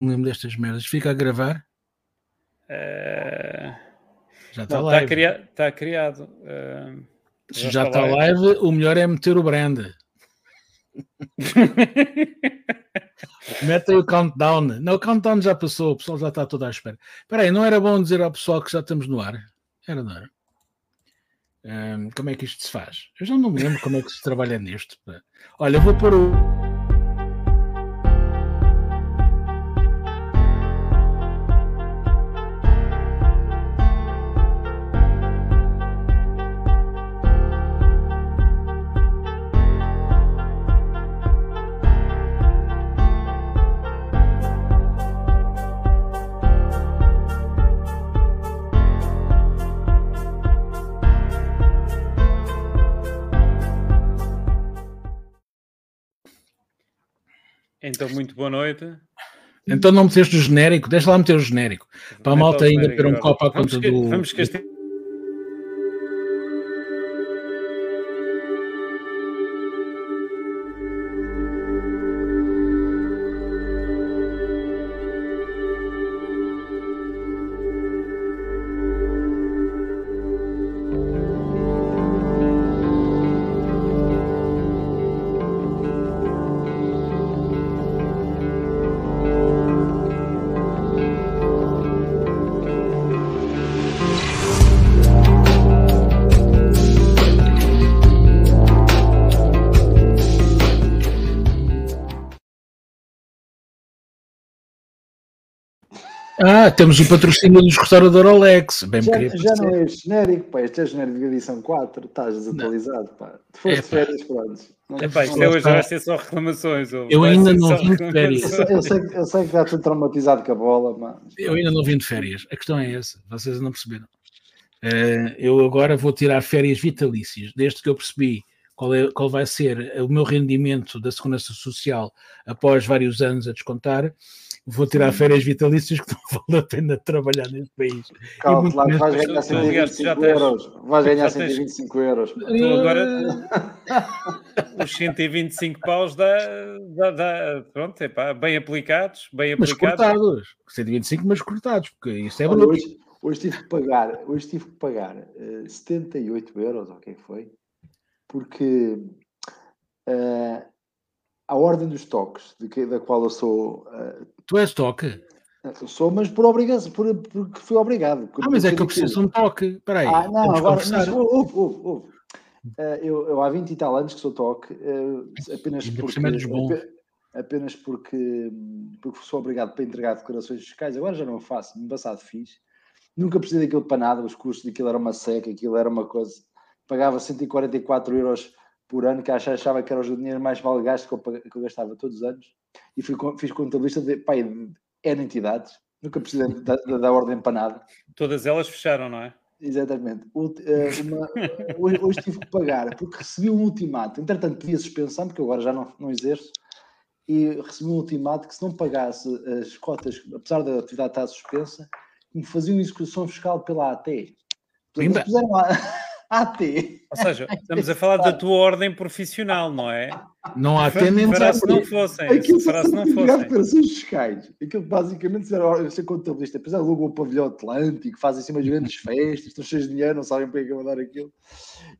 lembro destas merdas. Fica a gravar? Uh... Já está Não, live. Está, cria... está criado. Uh... Se já está live, o melhor é meter o brand. Mete aí o countdown. Não, o countdown já passou, o pessoal já está todo à espera. Espera aí, não era bom dizer ao pessoal que já estamos no ar? Era, não era? Um, como é que isto se faz? Eu já não me lembro como é que se trabalha nisto. Olha, vou pôr o. Então, muito boa noite. Então não meteste o genérico, deixa lá meter o genérico. Para a malta ainda ter um copo à Vamos conta que- do. Vamos que este- temos o patrocínio dos restaurador Alex. Bem Já, já não é genérico, pá. Este é genérico de edição 4. Estás desatualizado, pá. Tu foste de Epá. férias, pronto. Não- Epá, isto é hoje está. vai ser só reclamações. ou Eu vai ainda não vim de férias. Eu sei, eu, sei, que já estou traumatizado com a bola, mas. Eu ainda não vim de férias. A questão é essa. Vocês não perceberam. Eh, eu agora vou tirar férias vitalícias, desde que eu percebi qual, é, qual vai ser o meu rendimento da Segurança Social após vários anos a descontar. Vou tirar férias vitalícias que não vale a pena trabalhar neste país. Calma, lá que vais ganhar Tu, aliás, já 125 tens- euros. Vais ganhar já tens- 125 euros. Tu agora os 125 paus dá, dá, dá pronto, epá, bem aplicados, bem Mas aplicados. cortados. 125, mas cortados, porque isso é Olha, bruto. hoje, hoje tive que pagar, hoje tive que pagar eh, 78 euros, ou o que é foi? Porque eh, a ordem dos toques, que- da qual eu sou, eh, Tu és toque. eu sou, mas por obrigação, por, porque fui obrigado. porque Ah, mas é que eu preciso de um toque. Espera aí. Ah, não, agora, mas, ouve, ouve, ouve. Eh, eu, eu há 20 e tal anos que sou toque, eh, apenas porque, é apenas porque, porque sou obrigado para entregar declarações fiscais. Agora já não faço, no passado fiz. Nunca precisei daquilo para nada, os custos daquilo era uma seca, aquilo era uma coisa. Pagava 144 euros por ano, que achava, que era o dinheiro mais mal gasto que eu, pag- que eu gastava todos os anos. E fui, com- fiz contabilista de, pai, de N entidades. Nunca precisei da, da, da ordem para nada. Todas elas fecharam, não é? Exatamente. Eh, uma- hoje, hoje tive que pagar porque recebi um ultimato. Entretanto, pedi a suspensão, porque eu agora já não, não exerço, e recebi um ultimato que se não pagasse as cotas, apesar da atividade estar suspensa, me faziam execução fiscal pela AT. Portanto, puseram a AT. Ou seja, estamos a falar da tua ordem profissional, não é? Não há tendência Fará a se não fossem. Aquilo Fará se não fossem. declarações fiscais. Aquilo basicamente era eu ser contabilista. Depois alugam o pavilhão Atlântico, fazem assim umas grandes festas, estão cheios de dinheiro, não sabem para que é que vão dar aquilo.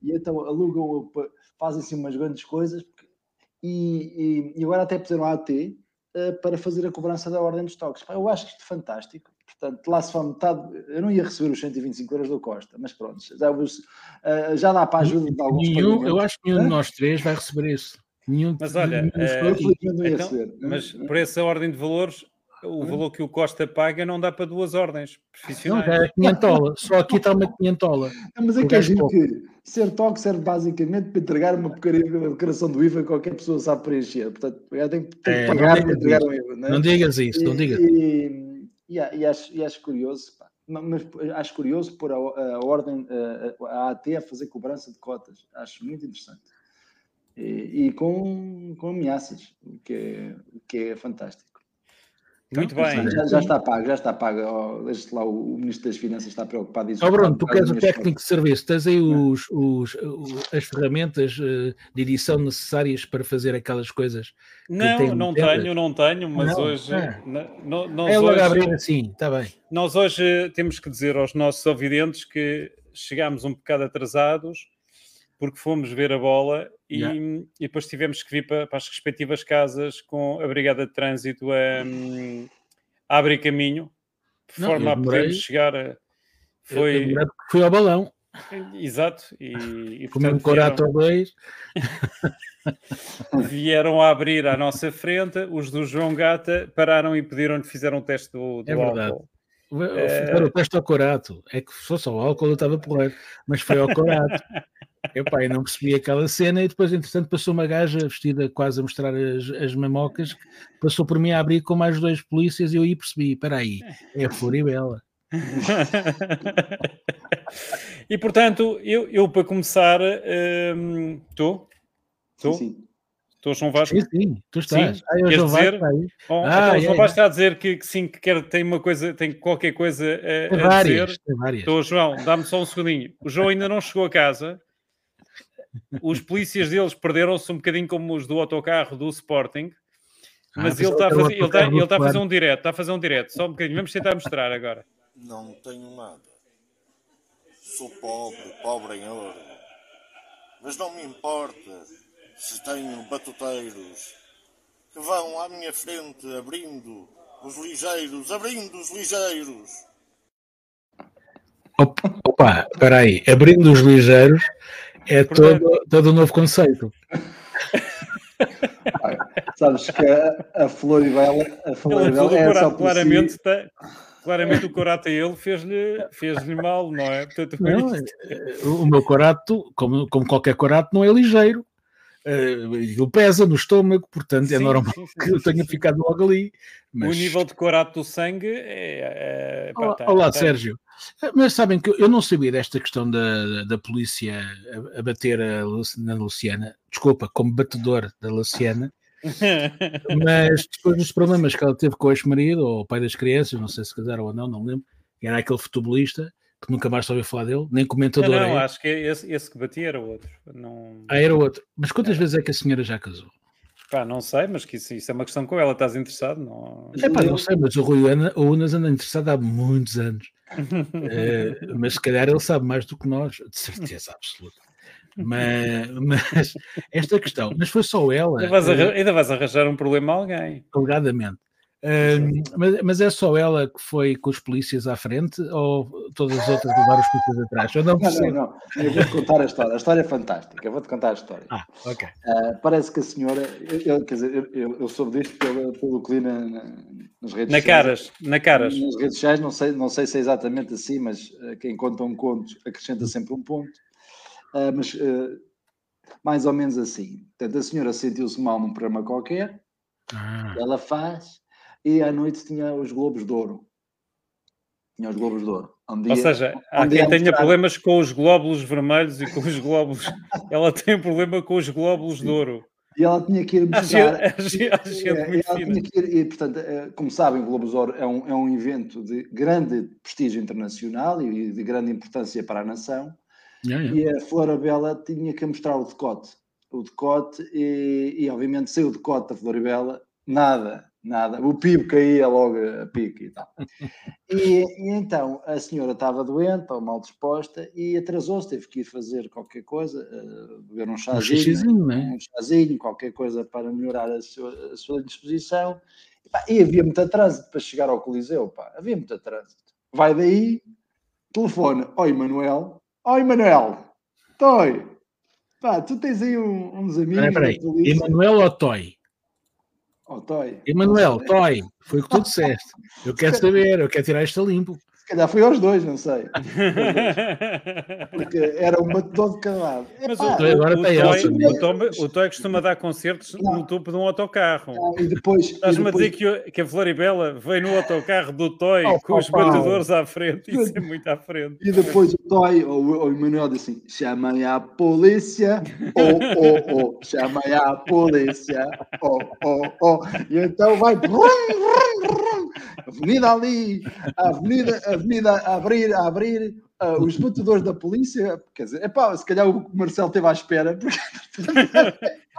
E então alugam, fazem assim umas grandes coisas. E, e- e agora até puseram a AT eh, para fazer a cobrança da ordem dos toques. Pá, eu acho isto fantástico. Portanto, lá se for metade, eu não ia receber os 125 euros do Costa, mas pronto, já, vos- eh, já dá para a ajuda de alguns Nenhum, eu acho que nenhum de nós três vai receber isso. Nenhum Mas olha, nenhum não ia Então, receber. mas por essa ordem de valores, o valor que o Costa paga não dá para duas ordens não, profissionais. já é quinhentola. Só aqui está uma quinhentola. Não, mas é O que é que ser toque serve basicamente para entregar uma porcaria de declaração do IVA que qualquer pessoa sabe preencher. Portanto, já tem, que- tem É, que não pagar digas para entregar isso. um IVA. Não é? Não digas isso, não E- digas. E, e, e acho, e acho curioso, pá, ma- mas acho curioso pôr a, a ordem, a, a AT a fazer cobrança de cotas. Acho muito interessante. E, e com, com ameaças, o que é, o que é fantástico. Muito Então, bem. Já, já está pago, já está pago. Oh, deixa lá, o, o Ministro das Finanças está preocupado. Diz, Ó Bruno, tu "Por queres o técnico de serviço, tens aí os, os- o- as ferramentas eh, de edição necessárias para fazer aquelas coisas. Não, não tenho, não tenho, mas Não, hoje, é. na- no- nós, É logo hoje abrir assim, está bem. nós hoje temos que dizer aos nossos ouvidentes que chegámos um bocado atrasados porque fomos ver a bola e, Yeah. e depois tivemos que vir para, para as respectivas casas com a Brigada de Trânsito a, a abrir caminho, de forma a podermos chegar a... Foi, fui ao balão, exato, e, e um portanto, corato ou dois. vieram, vieram a abrir à nossa frente, os do João Gata pararam e pediram-lhe, fizeram o teste do, do É verdade. álcool. Fizeram o teste ao corato. É que se fosse ao álcool eu estava porreiro, mas foi ao corato. Eu, pá, eu não percebi aquela cena e depois, entretanto, passou uma gaja vestida quase a mostrar as, as mamocas, passou por mim a abrir com mais dois polícias e eu aí percebi, espera aí, é a Floribela. e portanto, eu, eu para começar, hum, estou? Sim, Estou? sim. Estou, João Vasco? Sim, sim, tu estás. Sim, Ah, eu queres já vai, dizer? Oh, Ah, então, é, João é. Vasco está a dizer que, que sim, que quer, tem uma coisa, tem qualquer coisa a, Tem a várias, dizer. tem várias. Estou, João, dá-me só um segundinho. O João ainda não chegou a casa. Os polícias deles perderam-se um bocadinho como os do autocarro do Sporting. Ah, Mas pensava ele está a que era o fazer, ele está, ele está a fazer um direto, está a fazer um direto, só um bocadinho, vamos tentar mostrar agora. Não tenho nada. Sou pobre, pobre em ouro. Mas não me importa se tenho batuteiros que vão à minha frente abrindo os ligeiros, abrindo os ligeiros. Op- Opa, espera aí, abrindo os ligeiros é Portanto- todo, todo um novo conceito. Sabes que a, a Floribela, a Ele, Floribela o é por claramente, si. está, claramente o Corato a ele fez-lhe fez mal, não é? Portanto, Não, eh, o meu corato, como, como qualquer corato, não é ligeiro. Eh, Ele pesa no estômago, portanto é Sim, normal sim, sim, que eu tenha sim. ficado logo ali. Mas... O nível de Corato do sangue é. é tá- olá, tá- Sérgio. Mas sabem que eu- não sabia desta questão da, da polícia a, a bater a na Luciana, desculpa, como batedor da Luciana, mas depois dos problemas que ela teve com o ex-marido, ou o pai das crianças, não sei se casaram ou não, não lembro, era aquele futebolista que nunca mais soube falar dele, nem Não, comentador não, é. acho que esse, esse que batia era outro. Não, Ah, era outro. Mas quantas vezes é que a senhora já casou? pá, não sei, mas que isso, isso é uma questão com ela. Estás interessado? Não... É pá, não sei, mas o Rui Ana, o Unas anda interessado há muitos anos. Eh, mas se calhar ele sabe mais do que nós, de certeza absoluta. Mas, mas esta questão, mas foi só ela, Ainda vais, eh, arra- ainda vais arranjar um problema a alguém. alegadamente. Mas, mas é só ela que foi com os polícias à frente ou todas as outras levaram os polícias atrás? Eu não Não, não, não. Eu vou-te contar a história. A história é fantástica. Eu vou-te contar a história. Ah, ok. Ah, parece que a senhora, eu, quer dizer, eu, eu, eu soube disto pelo, pelo que li na, na- nas redes Na sociais. caras, na caras. Nas redes sociais, não sei, não sei se é exatamente assim, mas ah, quem conta um conto acrescenta sempre um ponto. Ah, mas mais ou menos assim. Portanto, a senhora sentiu-se mal num programa qualquer, Ah, ela faz, e à noite tinha os Globos de Ouro. Tinha os Globos de Ouro. Um dia- Ou seja, há um quem a tenha problemas com os glóbulos vermelhos e com os glóbulos. Ela tem um problema com os glóbulos de ouro. E ela tinha que ir gente É, e, portanto, eh, como sabem, o Globos de Ouro é um, é um evento de grande prestígio internacional e de grande importância para a nação. yeah, yeah. E a Florabella tinha que mostrar o decote. O decote, e, e obviamente, sem o decote da Florabella, nada, nada. O PIB caía logo a pique e tal. E, e então a senhora estava doente ou mal disposta e atrasou-se, teve que ir fazer qualquer coisa, eh, beber um Um chazinho não é? um chazinho, qualquer coisa para melhorar a sua, a sua disposição. E, pá, e havia muito trânsito para chegar ao Coliseu, pá. havia muito trânsito. Vai daí, telefone, oi Manuel, oi Manuel, toi, pá, tu tens aí um- uns amigos Espera, espera aí. da polícia. Emanuel ou Toy? Oh. Emanuel, Toy, foi o que tu disseste. Eu quero saber, eu quero tirar isto a limpo. Se calhar foi aos dois, não sei. Porque era uma de todo de cada lado. Mas Epá, o, Toy agora o, tem Toy, Elsa, o, Toy, o Toy costuma dar concertos no Não. topo de um autocarro. e depois, Estás-me a depois dizer que, que a Floribela veio no autocarro do Toy Oh, com os oh, batedores à frente. Isso é muito à frente. E depois o Toy ou o o Emanuel disse assim: chamem a polícia, oh, oh, oh, chamem a polícia, oh, oh, oh. E então vai, brum, brum, brum. Avenida ali, a avenida, a avenida a abrir, a abrir, uh, os batedores da polícia, quer dizer, epá, se calhar o Marcelo esteve à espera, porque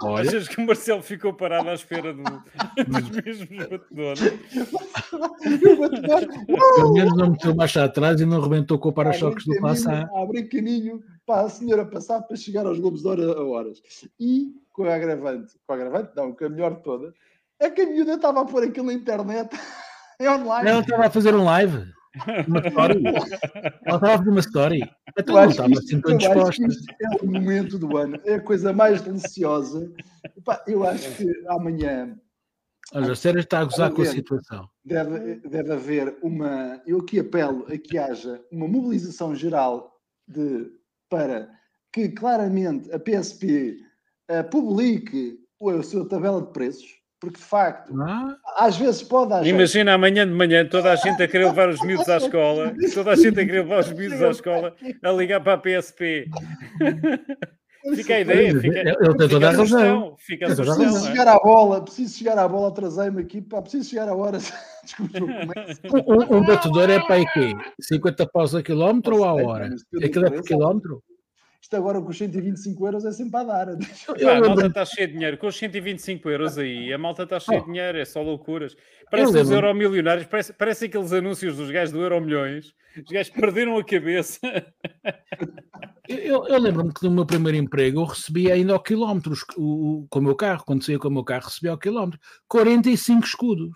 Olha, Achas que o Marcelo ficou parado à espera do, dos mesmos batedores? o batedor, pelo menos não meteu mais atrás e não rebentou com o para-choques do passar. caminho, abrir caminho para a senhora passar para chegar aos Globos de Ouro a horas. E com a agravante, com a agravante, não, com a melhor de toda, é que a miúda estava a pôr aquilo na internet, é online. Ela estava a fazer um live. Uma story. Ela estava a fazer uma story. Então não estava assim tão disposta. é o momento do ano, é a coisa mais deliciosa. Epá, eu acho que amanhã Olha, a Sérgio está a gozar com a situação. deve, deve haver uma. Eu aqui apelo a que haja uma mobilização geral de, para que claramente a PSP eh, publique a sua tabela de preços, porque de facto, Ah, às vezes pode haver. Imagina amanhã de manhã toda a gente a querer levar os miúdos à escola, toda a gente a querer levar os miúdos à escola, a ligar para a PSP. Fica a ideia, Pois, fica, ele tem fica toda a razão. Fica a sugestão. Preciso é? chegar à bola, preciso chegar à bola, atrasei-me aqui, pá, preciso chegar à hora. Desculpa, é um, um batedor é para aí quê? 50 paus a quilómetro ou sei, hora? Aquilo é por quilómetro? Isto agora com os 125 euros é sempre a dar. Eu Pá, a malta está cheia de dinheiro. Com os 125 euros aí, a malta está cheia de Oh. dinheiro, é só loucuras. Parece os lembro-me- euromilionários, parece, parece aqueles anúncios dos gajos do Euromilhões. Os gajos perderam a cabeça. Eu, eu lembro-me que no meu primeiro emprego eu recebia ainda ao quilómetro os- o, o- com o meu carro, quando saía com o meu carro, recebia ao quilómetro 45 escudos.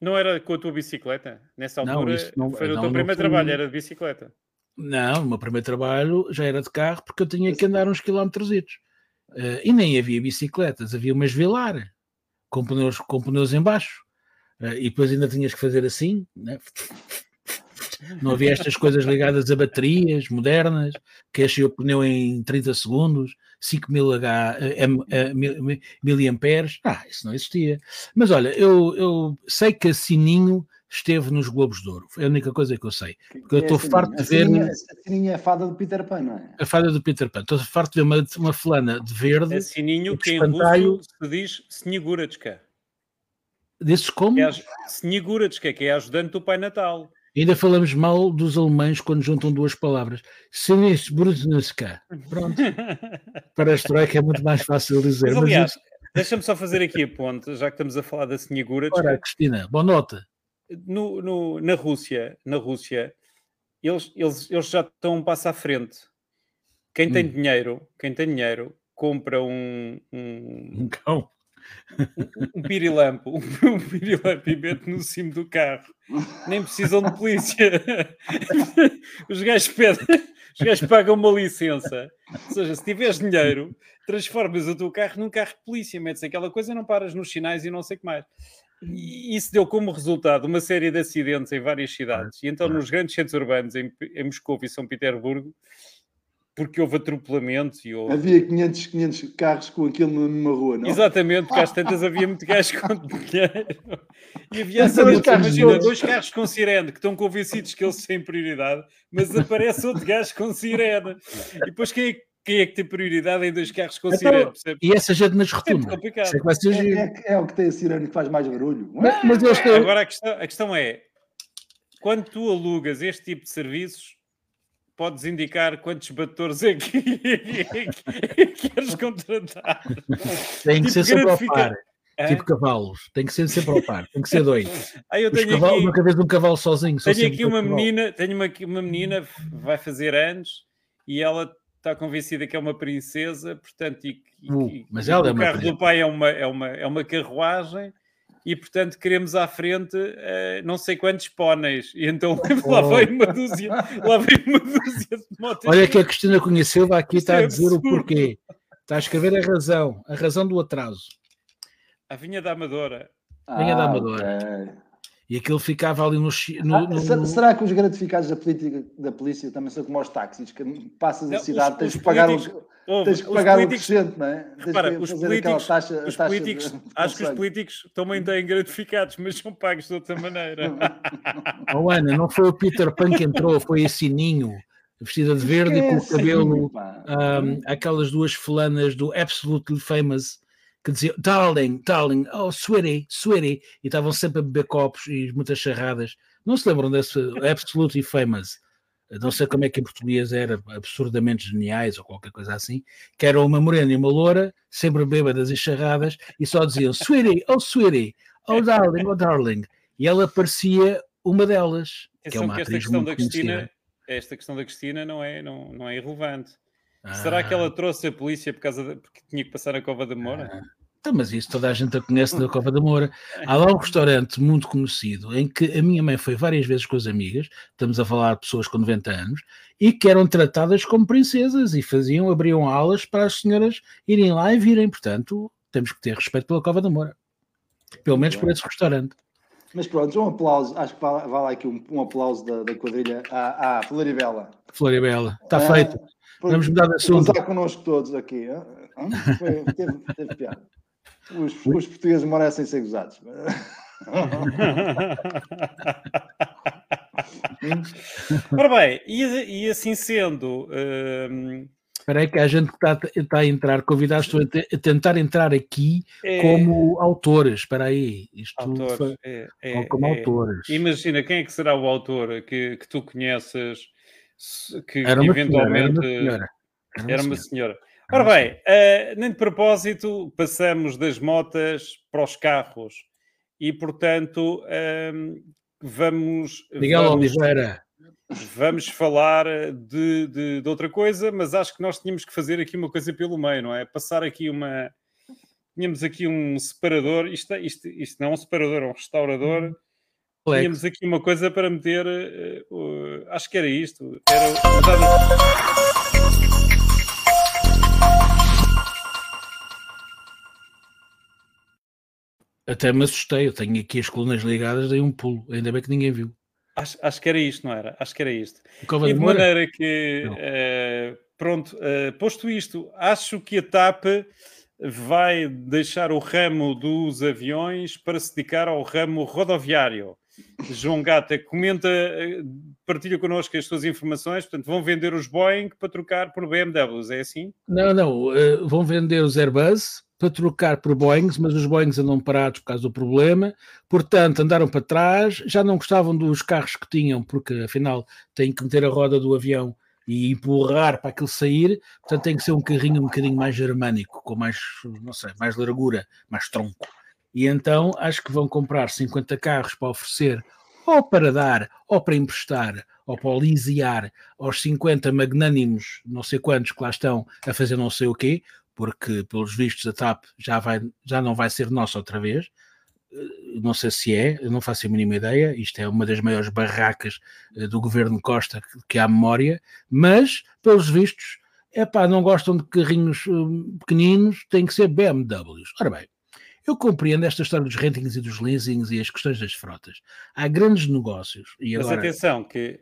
Não era com a tua bicicleta? Nessa Não, altura isso não- foi não, teu não primeiro trabalho, era de bicicleta. Não, o meu primeiro trabalho já era de carro porque eu tinha que andar uns quilómetros. Uh, e nem havia bicicletas, havia umas velar com pneus, com pneus em baixo. Uh, e depois ainda tinhas que fazer assim, né? não havia estas coisas ligadas a baterias modernas, que enche o pneu em 30 segundos, 5000 H, eh, eh, miliamperes, ah, isso não existia. Mas olha, eu, eu sei que a Sininho esteve nos Globos de Ouro, é a única coisa que eu sei. Porque eu É estou assim, farto de ver- Sininha- A Sininha é a fada do Peter Pan, não é? a fada do Peter Pan. Estou farto de ver uma, uma fulana de verde, É sininho que em russo se diz Sniguratska. desses como? Que é, Sniguratska, que é ajudante do Pai Natal. Ainda falamos mal dos alemães quando juntam duas palavras. Sinis Brudneska. Pronto. Para a Stroika é muito mais fácil dizer. Mas Mas, aliás, isso, deixa-me só fazer aqui a ponte, já que estamos a falar da Sniguratska. ora, Cristina, boa nota. No, no- na Rússia, na Rússia, eles, eles, eles já estão um passo à frente. Quem tem Hum. dinheiro, quem tem dinheiro, compra um, um, Um cão. um pirilampo, um pirilampo e mete no cimo do carro. Nem precisam de polícia. Os gajos pedem, os gajos pagam uma licença. Ou seja, se tiveres dinheiro, transformas o teu carro num carro de polícia, metes aquela coisa, não paras nos sinais e não sei o que mais. E isso deu como resultado uma série de acidentes em várias cidades. E então, claro. nos grandes centros urbanos, em, em Moscou e São Petersburgo, porque houve atropelamentos e houve Havia 500, 500 carros com aquilo numa rua, não? Exatamente, porque às tantas havia muito gajo com dinheiro. E havia acidentes, carros imagina, dois carros com sirene que estão convencidos que eles têm prioridade, mas aparece outro gajo com sirene. E depois quem é, quem é que tem prioridade em dois carros com Então, sirene? percebe? E essa gente nas É rotundas. é É, é- é o que tem a sirene que faz mais barulho. Mas, mas eles têm- Agora a questão, a questão é: quando tu alugas este tipo de serviços, podes indicar quantos batedores é que, é que queres contratar. têm que tipo ser sempre ao par. Tipo cavalos. Tem que ser sempre ao par. Tem que ser dois. Ah, eu tenho cavalos, aqui... nunca vez um cavalo sozinho. Tenho aqui uma menina, tenho uma, uma menina, vai fazer anos e ela está convencida que é uma princesa, portanto, e, e- Uh, mas e ela é o carro do pai é uma, é uma, é uma carruagem e, portanto, queremos à frente eh, não sei quantos póneis. E então lá Oh. vem uma dúzia, lá vem uma dúzia de motos. Olha que a Cristina conheceu, vai aqui Isto está é a dizer o absurdo. porquê. Está a escrever a razão. A razão do atraso. A vinha da Amadora. Da Ah, Amadora. ok. E aquilo ficava ali no. no- Ah, no- ser- Será que os gratificados da, política, da polícia também são como os táxis, que passas Não, a cidade, os- tens os que pagar, o, tens que pagar o crescente, não é? Tens Repara, que os fazer políticos, taxa, os taxa políticos de- acho que os políticos também têm gratificados, mas são pagos de outra maneira. Oh, Ana, não foi o Peter Pan que entrou, foi a Sininho, vestida de verde e com o cabelo. ahm, aquelas duas fulanas do Absolutely Famous que diziam darling, darling, oh sweetie, sweetie, e estavam sempre a beber copos e muitas charradas. Não se lembram desse Absolutely Famous? Não sei como é que em português era, absurdamente geniais ou qualquer coisa assim, que era uma morena e uma loura, sempre bêbadas e charradas, e só diziam sweetie, oh sweetie, oh darling, oh darling. E ela parecia uma delas, que é uma que esta atriz questão muito da Cristina, conhecida. esta questão da Cristina não é, não, não é irrelevante. Será Ah. que ela trouxe a polícia por causa de, porque tinha que passar a cova da Moura? Então, mas isso toda a gente a conhece da Cova da Moura. Há lá um restaurante muito conhecido em que a minha mãe foi várias vezes com as amigas, estamos a falar de pessoas com 90 anos, e que eram tratadas como princesas e faziam, abriam aulas para as senhoras irem lá e virem. Portanto, temos que ter respeito pela Cova da Moura. Pelo menos por esse restaurante. Mas pronto, um aplauso. Acho que vale, vale aqui um, um aplauso da, da quadrilha à, à Floribela. Floribela, está Ah, feito. Por- Vamos mudar de assunto. gozar connosco todos aqui. Foi- teve, teve piada. Os, os portugueses merecem ser gozados. Ora bem, e, e assim sendo, hum, Espera aí que a gente está, está a entrar, convidados estou a, te- a tentar entrar aqui é- como autores. Espera aí, isto autores, foi- é- é- como é- autores. Imagina quem é que será o autor que, que tu conheces que Era uma senhora, era eventualmente uma senhora. era uma senhora. Ora bem, eh, nem de propósito, passamos das motas para os carros e, portanto, ehm, vamos, Miguel vamos, Oliveira, vamos falar de, de, de outra coisa, mas acho que nós tínhamos que fazer aqui uma coisa pelo meio, não é? Passar aqui uma. Tínhamos aqui um separador, isto, isto, isto não é um separador, é um restaurador. Tínhamos aqui uma coisa para meter, eh, o- acho que era isto. Era até me assustei. Eu tenho aqui as colunas ligadas, dei um pulo. Ainda bem que ninguém viu. acho, acho que era isto, não era? Acho que era isto. Cova E de maneira que, eh, pronto, eh, posto isto, acho que a TAP vai deixar o ramo dos aviões para se dedicar ao ramo rodoviário. João Gata, comenta, eh, partilha connosco as suas informações. Portanto, vão vender os Boeing para trocar por BMWs, é assim? Não, não. eh, vão vender os Airbus para trocar por Boeings, mas os Boeings andam parados por causa do problema. Portanto, andaram para trás. Já não gostavam dos carros que tinham, porque afinal têm que meter a roda do avião e empurrar para aquilo sair. Portanto, tem que ser um carrinho um bocadinho mais germânico, com mais, não sei, mais largura, mais tronco. E então acho que vão comprar 50 carros para oferecer, ou para dar, ou para emprestar, ou para leasear aos 50 magnânimos, não sei quantos que lá estão a fazer não sei o quê, porque pelos vistos a TAP já, vai, já não vai ser nossa outra vez. Eh, Não sei se é, não faço a mínima ideia. Isto é uma das maiores barracas eh, do governo Costa que, que há memória, mas pelos vistos, é pá, não gostam de carrinhos hum, pequeninos, tem que ser BMWs. Ora bem, eu compreendo esta história dos rentings e dos leasings e as questões das frotas. Há grandes negócios e Mas agora. atenção, que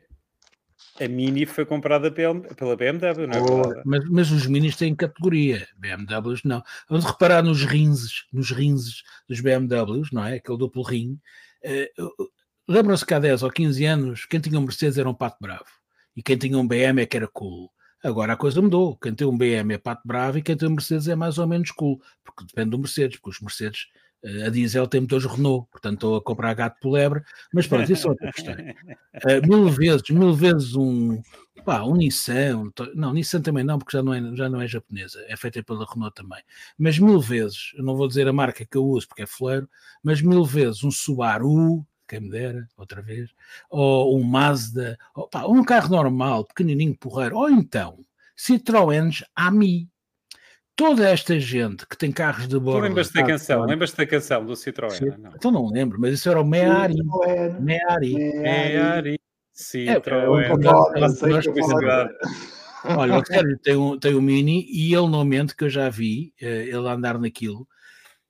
a Mini foi comprada pela BMW, não é Oh, mas, mas os minis têm categoria, BMWs não. Vamos reparar nos rinses, nos rinses dos BMWs, não é? Aquele duplo rim. Eh, Lembram-se que há 10 ou 15 anos, quem tinha um Mercedes era um pato bravo e quem tinha um BM é que era cool. Agora a coisa mudou. Quem tem um BM é pato bravo e quem tem um Mercedes é mais ou menos cool, porque depende do Mercedes, porque os Mercedes eh, a diesel tem motores Renault, portanto estou a comprar gato por lebre, mas pronto, isso é outra questão. Uh, mil vezes, mil vezes um, pá, um Nissan, um não, Nissan também não, porque já não, é, já não é japonesa, é feita pela Renault também, mas mil vezes, eu não vou dizer a marca que eu uso porque é fleiro, mas mil vezes um Subaru, quem me dera, outra vez, ou um Mazda, ou, pá, um carro normal, pequenininho, porreiro, ou então Citroëns Ami. Toda esta gente que tem carros de Tu bordo. lembras-te da canção? Lembras-te da canção do Citroën? Sim, Não. Então não lembro, mas isso era o Meari. Citroën, Meari. É, É, Citroën. Olha, o Sérgio tem um, tem um Mini e ele não mente, que eu já vi eh, ele andar naquilo.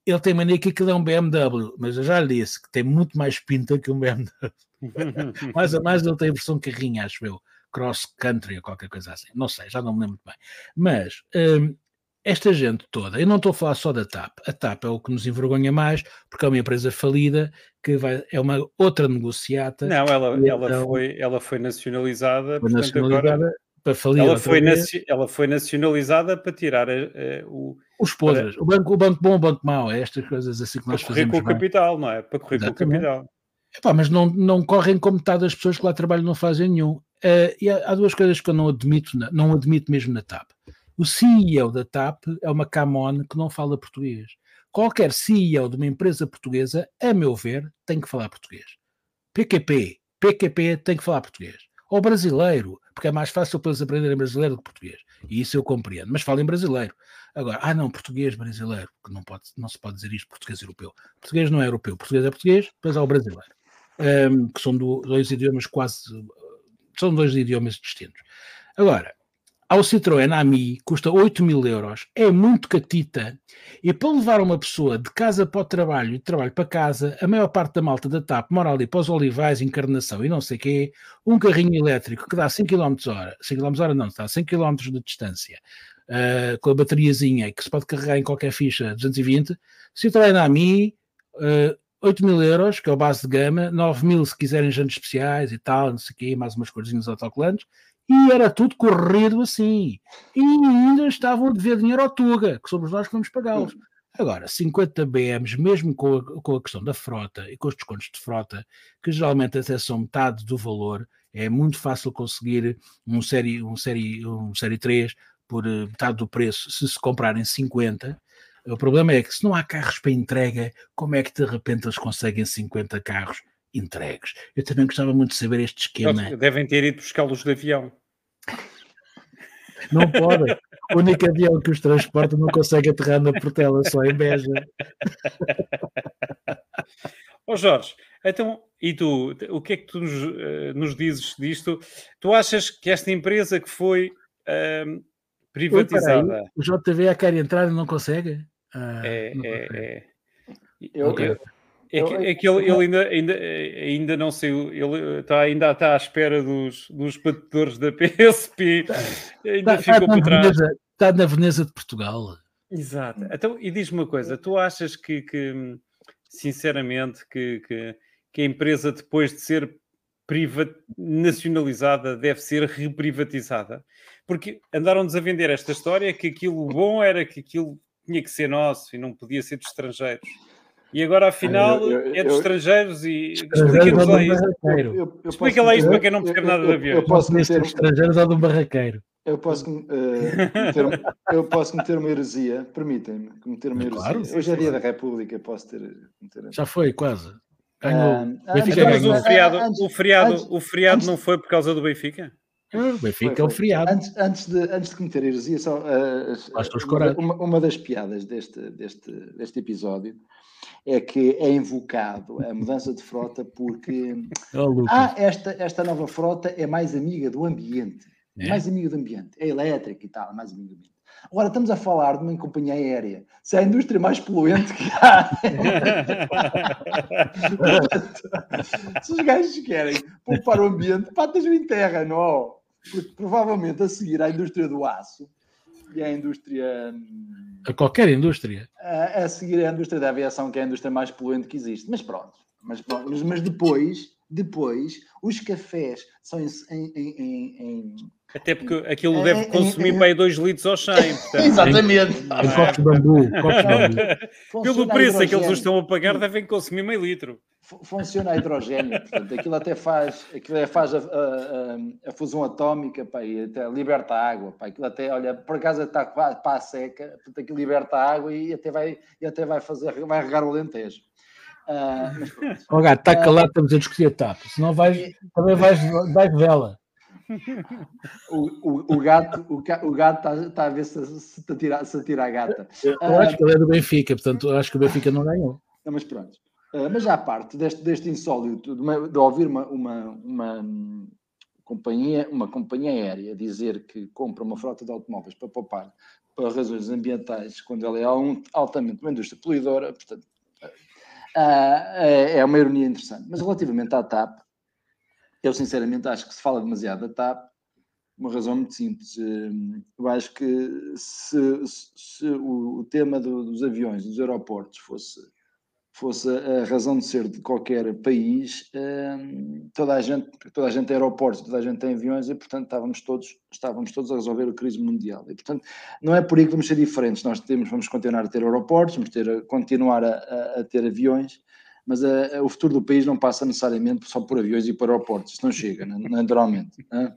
Ele tem mania que aquilo é um BMW, mas eu já lhe disse que tem muito mais pinta que um BMW. Mais a mais ele tem a versão carrinha, acho eu, cross country ou qualquer coisa assim. Não sei, já não me lembro muito bem. Mas hum, esta gente toda, eu não estou a falar só da TAP. A TAP é o que nos envergonha mais, porque é uma empresa falida, que vai, é uma outra negociata. Não, ela, ela, então- foi, ela foi nacionalizada, Foi portanto, nacionalizada, agora para falir. Ela foi, naci- ela foi nacionalizada para tirar eh, eh, o. Os podres. O banco, o banco bom, o banco mau. É estas coisas assim que Para nós correr com fazemos o bem. capital, não é? Para correr com o Exatamente. capital. Epá, mas não, não correm como metade das pessoas que lá trabalham não fazem nenhum. Eh, e há, há duas coisas que eu não admito, na- não admito mesmo na TAP. O CEO da TAP é uma camon que não fala português. Qualquer CEO de uma empresa portuguesa, a meu ver, tem que falar português. PQP, PQP tem que falar português. Ou brasileiro, porque é mais fácil para eles aprenderem brasileiro do que português. E isso eu compreendo. Mas falem brasileiro. Agora, ah não, português brasileiro, que não, pode, não se pode dizer isto português europeu. Português não é europeu, português é português, depois há o brasileiro. Ahm, que são do- dois idiomas quase. São dois idiomas distintos. Agora, ao Citroën AMI custa 8 mil euros, é muito catita, e para levar uma pessoa de casa para o trabalho e de trabalho para casa, a maior parte da malta da TAP mora ali para os Olivais, Encarnação e não sei quê, um carrinho elétrico que dá 100 km hora, 100 km hora não, está a 100 km de distância, ah, com a bateriazinha que se pode carregar em qualquer ficha 220, Citroën AMI, ah, 8 mil euros, que é o base de gama, 9 mil se quiserem jantes especiais e tal, não sei o quê, mais umas corzinhas autocolantes, e era tudo corrido assim. E ainda estavam a dever dinheiro ao Tuga, que somos nós que vamos pagá-los. Agora, 50 BMs, mesmo com a, com a questão da frota e com os descontos de frota, que geralmente até são metade do valor, é muito fácil conseguir um série, um série, um série 3 por eh, metade do preço se se comprarem 50. O problema é que se não há carros para entrega, como é que de repente eles conseguem 50 carros entregues? Eu também gostava muito de saber este esquema. Devem ter ido buscá-los de avião. Não podem. O único avião que os transporta não consegue aterrar na Portela, só em Beja. Ó Jorge, então, e tu, o que é que tu nos, eh, nos dizes disto? Tu achas que esta empresa que foi Oi, privatizada peraí, O JVA quer entrar e não consegue? Ah, é, não é, consegue. é, Eu, Ok. eu- é que, é que ele, ele ainda, ainda, ainda não saiu, ele está, ainda está à espera dos, dos batedores da PSP, ainda Está, está ficou na para trás. Veneza, está na Veneza de Portugal. Exato. Então, e diz-me uma coisa, tu achas que, que, sinceramente, que, que, que a empresa, depois de ser priva- nacionalizada, deve ser reprivatizada? Porque andaram-nos a vender esta história que aquilo bom era que aquilo tinha que ser nosso e não podia ser de estrangeiros. E agora, afinal, Eu- eu- é de eu- estrangeiros e... Estrangeiros Explica-nos ou lá isso. eu- Explica lá isto para quem não percebe nada de aviões. Eu posso meter, de estrangeiros ou de um barraqueiro. eu posso, meter, eu posso meter uma heresia, permitem-me cometer uma heresia. claro. Hoje é dia da República, posso ter. Meter... Já foi, quase. Ganhou. Ah, Benfica mas ganhou. o feriado, antes- o feriado, antes- o feriado antes- não foi por causa do Benfica? Ah, o Benfica Foi, é o feriado. Antes, antes, de, antes de cometer a heresia, só, uh, uma, uma das piadas deste, deste, deste episódio é que é invocado a mudança de frota porque Oh, ah, esta, esta nova frota é mais amiga do ambiente. É? Mais amiga do ambiente. É elétrica e tal, é mais amiga do ambiente. Agora estamos a falar de uma companhia aérea. Se é a indústria mais poluente que há. Se os gajos querem poupar o ambiente, patas-o em terra, não? Porque provavelmente a seguir à indústria do aço e à indústria. hum, A qualquer indústria. A, a seguir à indústria da aviação, que é a indústria mais poluente que existe. Mas pronto. Mas, pronto, mas, mas depois, depois, os cafés são em- em- em- em- Até porque aquilo É, deve é, consumir é. para aí 2 litros ao 100. Portanto, Exatamente. é? copos de bambu. Copos de bambu. Pelo preço que eles estão a pagar, devem consumir meio litro. Fu- funciona a hidrogênio, portanto, aquilo até faz, aquilo é- faz a, a- a- a fusão atómica, pá, e até liberta a água, pá, aquilo até, olha, por acaso está para a seca, portanto, aquilo liberta a água e até vai, e até vai fazer, vai regar o Alentejo. Ah, mas. Ó gato, está calado, estamos a discutir a TAP. Senão vais, também vais, vais vela. O, o, o gato o, o gato está, está a ver se, se, te atira, se atira a gata. Eu acho que ele é do Benfica, portanto, eu acho que o Benfica não ganhou. Não, mas pronto. Ah, mas à parte deste, deste insólito, de, uma- de ouvir uma, uma, uma, companhia, uma companhia aérea dizer que compra uma frota de automóveis para poupar para razões ambientais, quando ela é altamente uma indústria poluidora, portanto, ah, é, é uma ironia interessante. Mas relativamente à TAP, eu sinceramente acho que se fala demasiado da TAP, uma razão muito simples. Hum, Eu acho que se, se- o tema do- dos aviões, dos aeroportos, fosse fosse a razão de ser de qualquer país, hum, toda a gente, toda a gente tem aeroportos, toda a gente tem aviões e, portanto, estávamos todos, estávamos todos a resolver a crise mundial. E, portanto, não é por aí que vamos ser diferentes. Nós temos, vamos continuar a ter aeroportos, vamos ter, continuar a, a, a ter aviões, mas a, a, o futuro do país não passa necessariamente só por aviões e por aeroportos. Isso não chega, naturalmente. Né?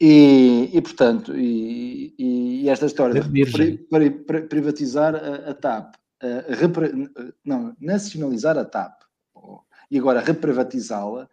E, e, portanto, e, e, esta história de pri, pri, privatizar a, a TAP repre, não, nacionalizar a TAP e agora reprivatizá-la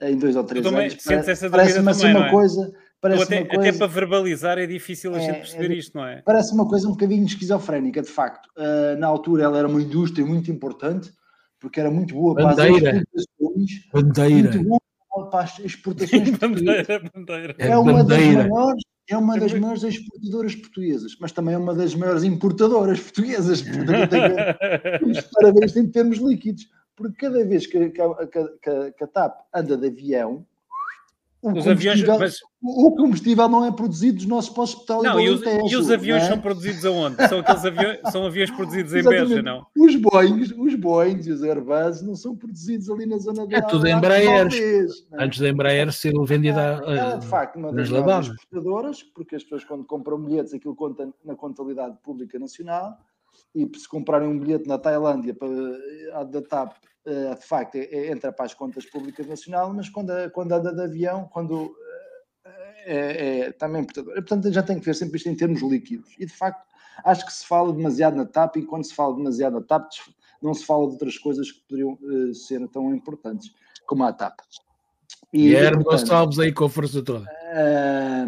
em dois ou três também, anos parece, parece-me assim uma é? coisa parece até, uma coisa, até para verbalizar é difícil a é, gente perceber é, isto, não é? Parece uma coisa um bocadinho esquizofrénica, de facto. Uh, na altura ela era uma indústria muito importante, porque era muito boa bandeira. para as exportações. Bandeira. Muito boa para as exportações bandeira, bandeira. É, uma das maiores é uma das maiores exportadoras portuguesas, mas também é uma das maiores importadoras portuguesas. Portanto, parabéns em termos líquidos, porque cada vez que, que, que, que a TAP anda de avião, o os combustível, aviões, mas... o combustível não é produzido dos nossos postos petróleo não, e os, e os aviões é? são produzidos aonde? São aqueles aviões, são aviões produzidos em Beja, não? Os Boeings, os Boeings e os Airbus não são produzidos ali na zona da É tudo Embraer. Antes da Embraer ser vendida é, é, de facto uma das exportadoras, porque as pessoas quando compram bilhetes aquilo conta na contabilidade pública nacional e se comprarem um bilhete na Tailândia para, da TAP de facto, é, é, entra para as contas públicas nacional, mas quando, quando anda de avião, quando é, é, também. Portanto, já tem que ver sempre isto em termos líquidos. E de facto, acho que se fala demasiado na TAP, e quando se fala demasiado na TAP, não se fala de outras coisas que poderiam uh, ser tão importantes como a TAP. E, Guilherme Gonçalves aí com a força toda. é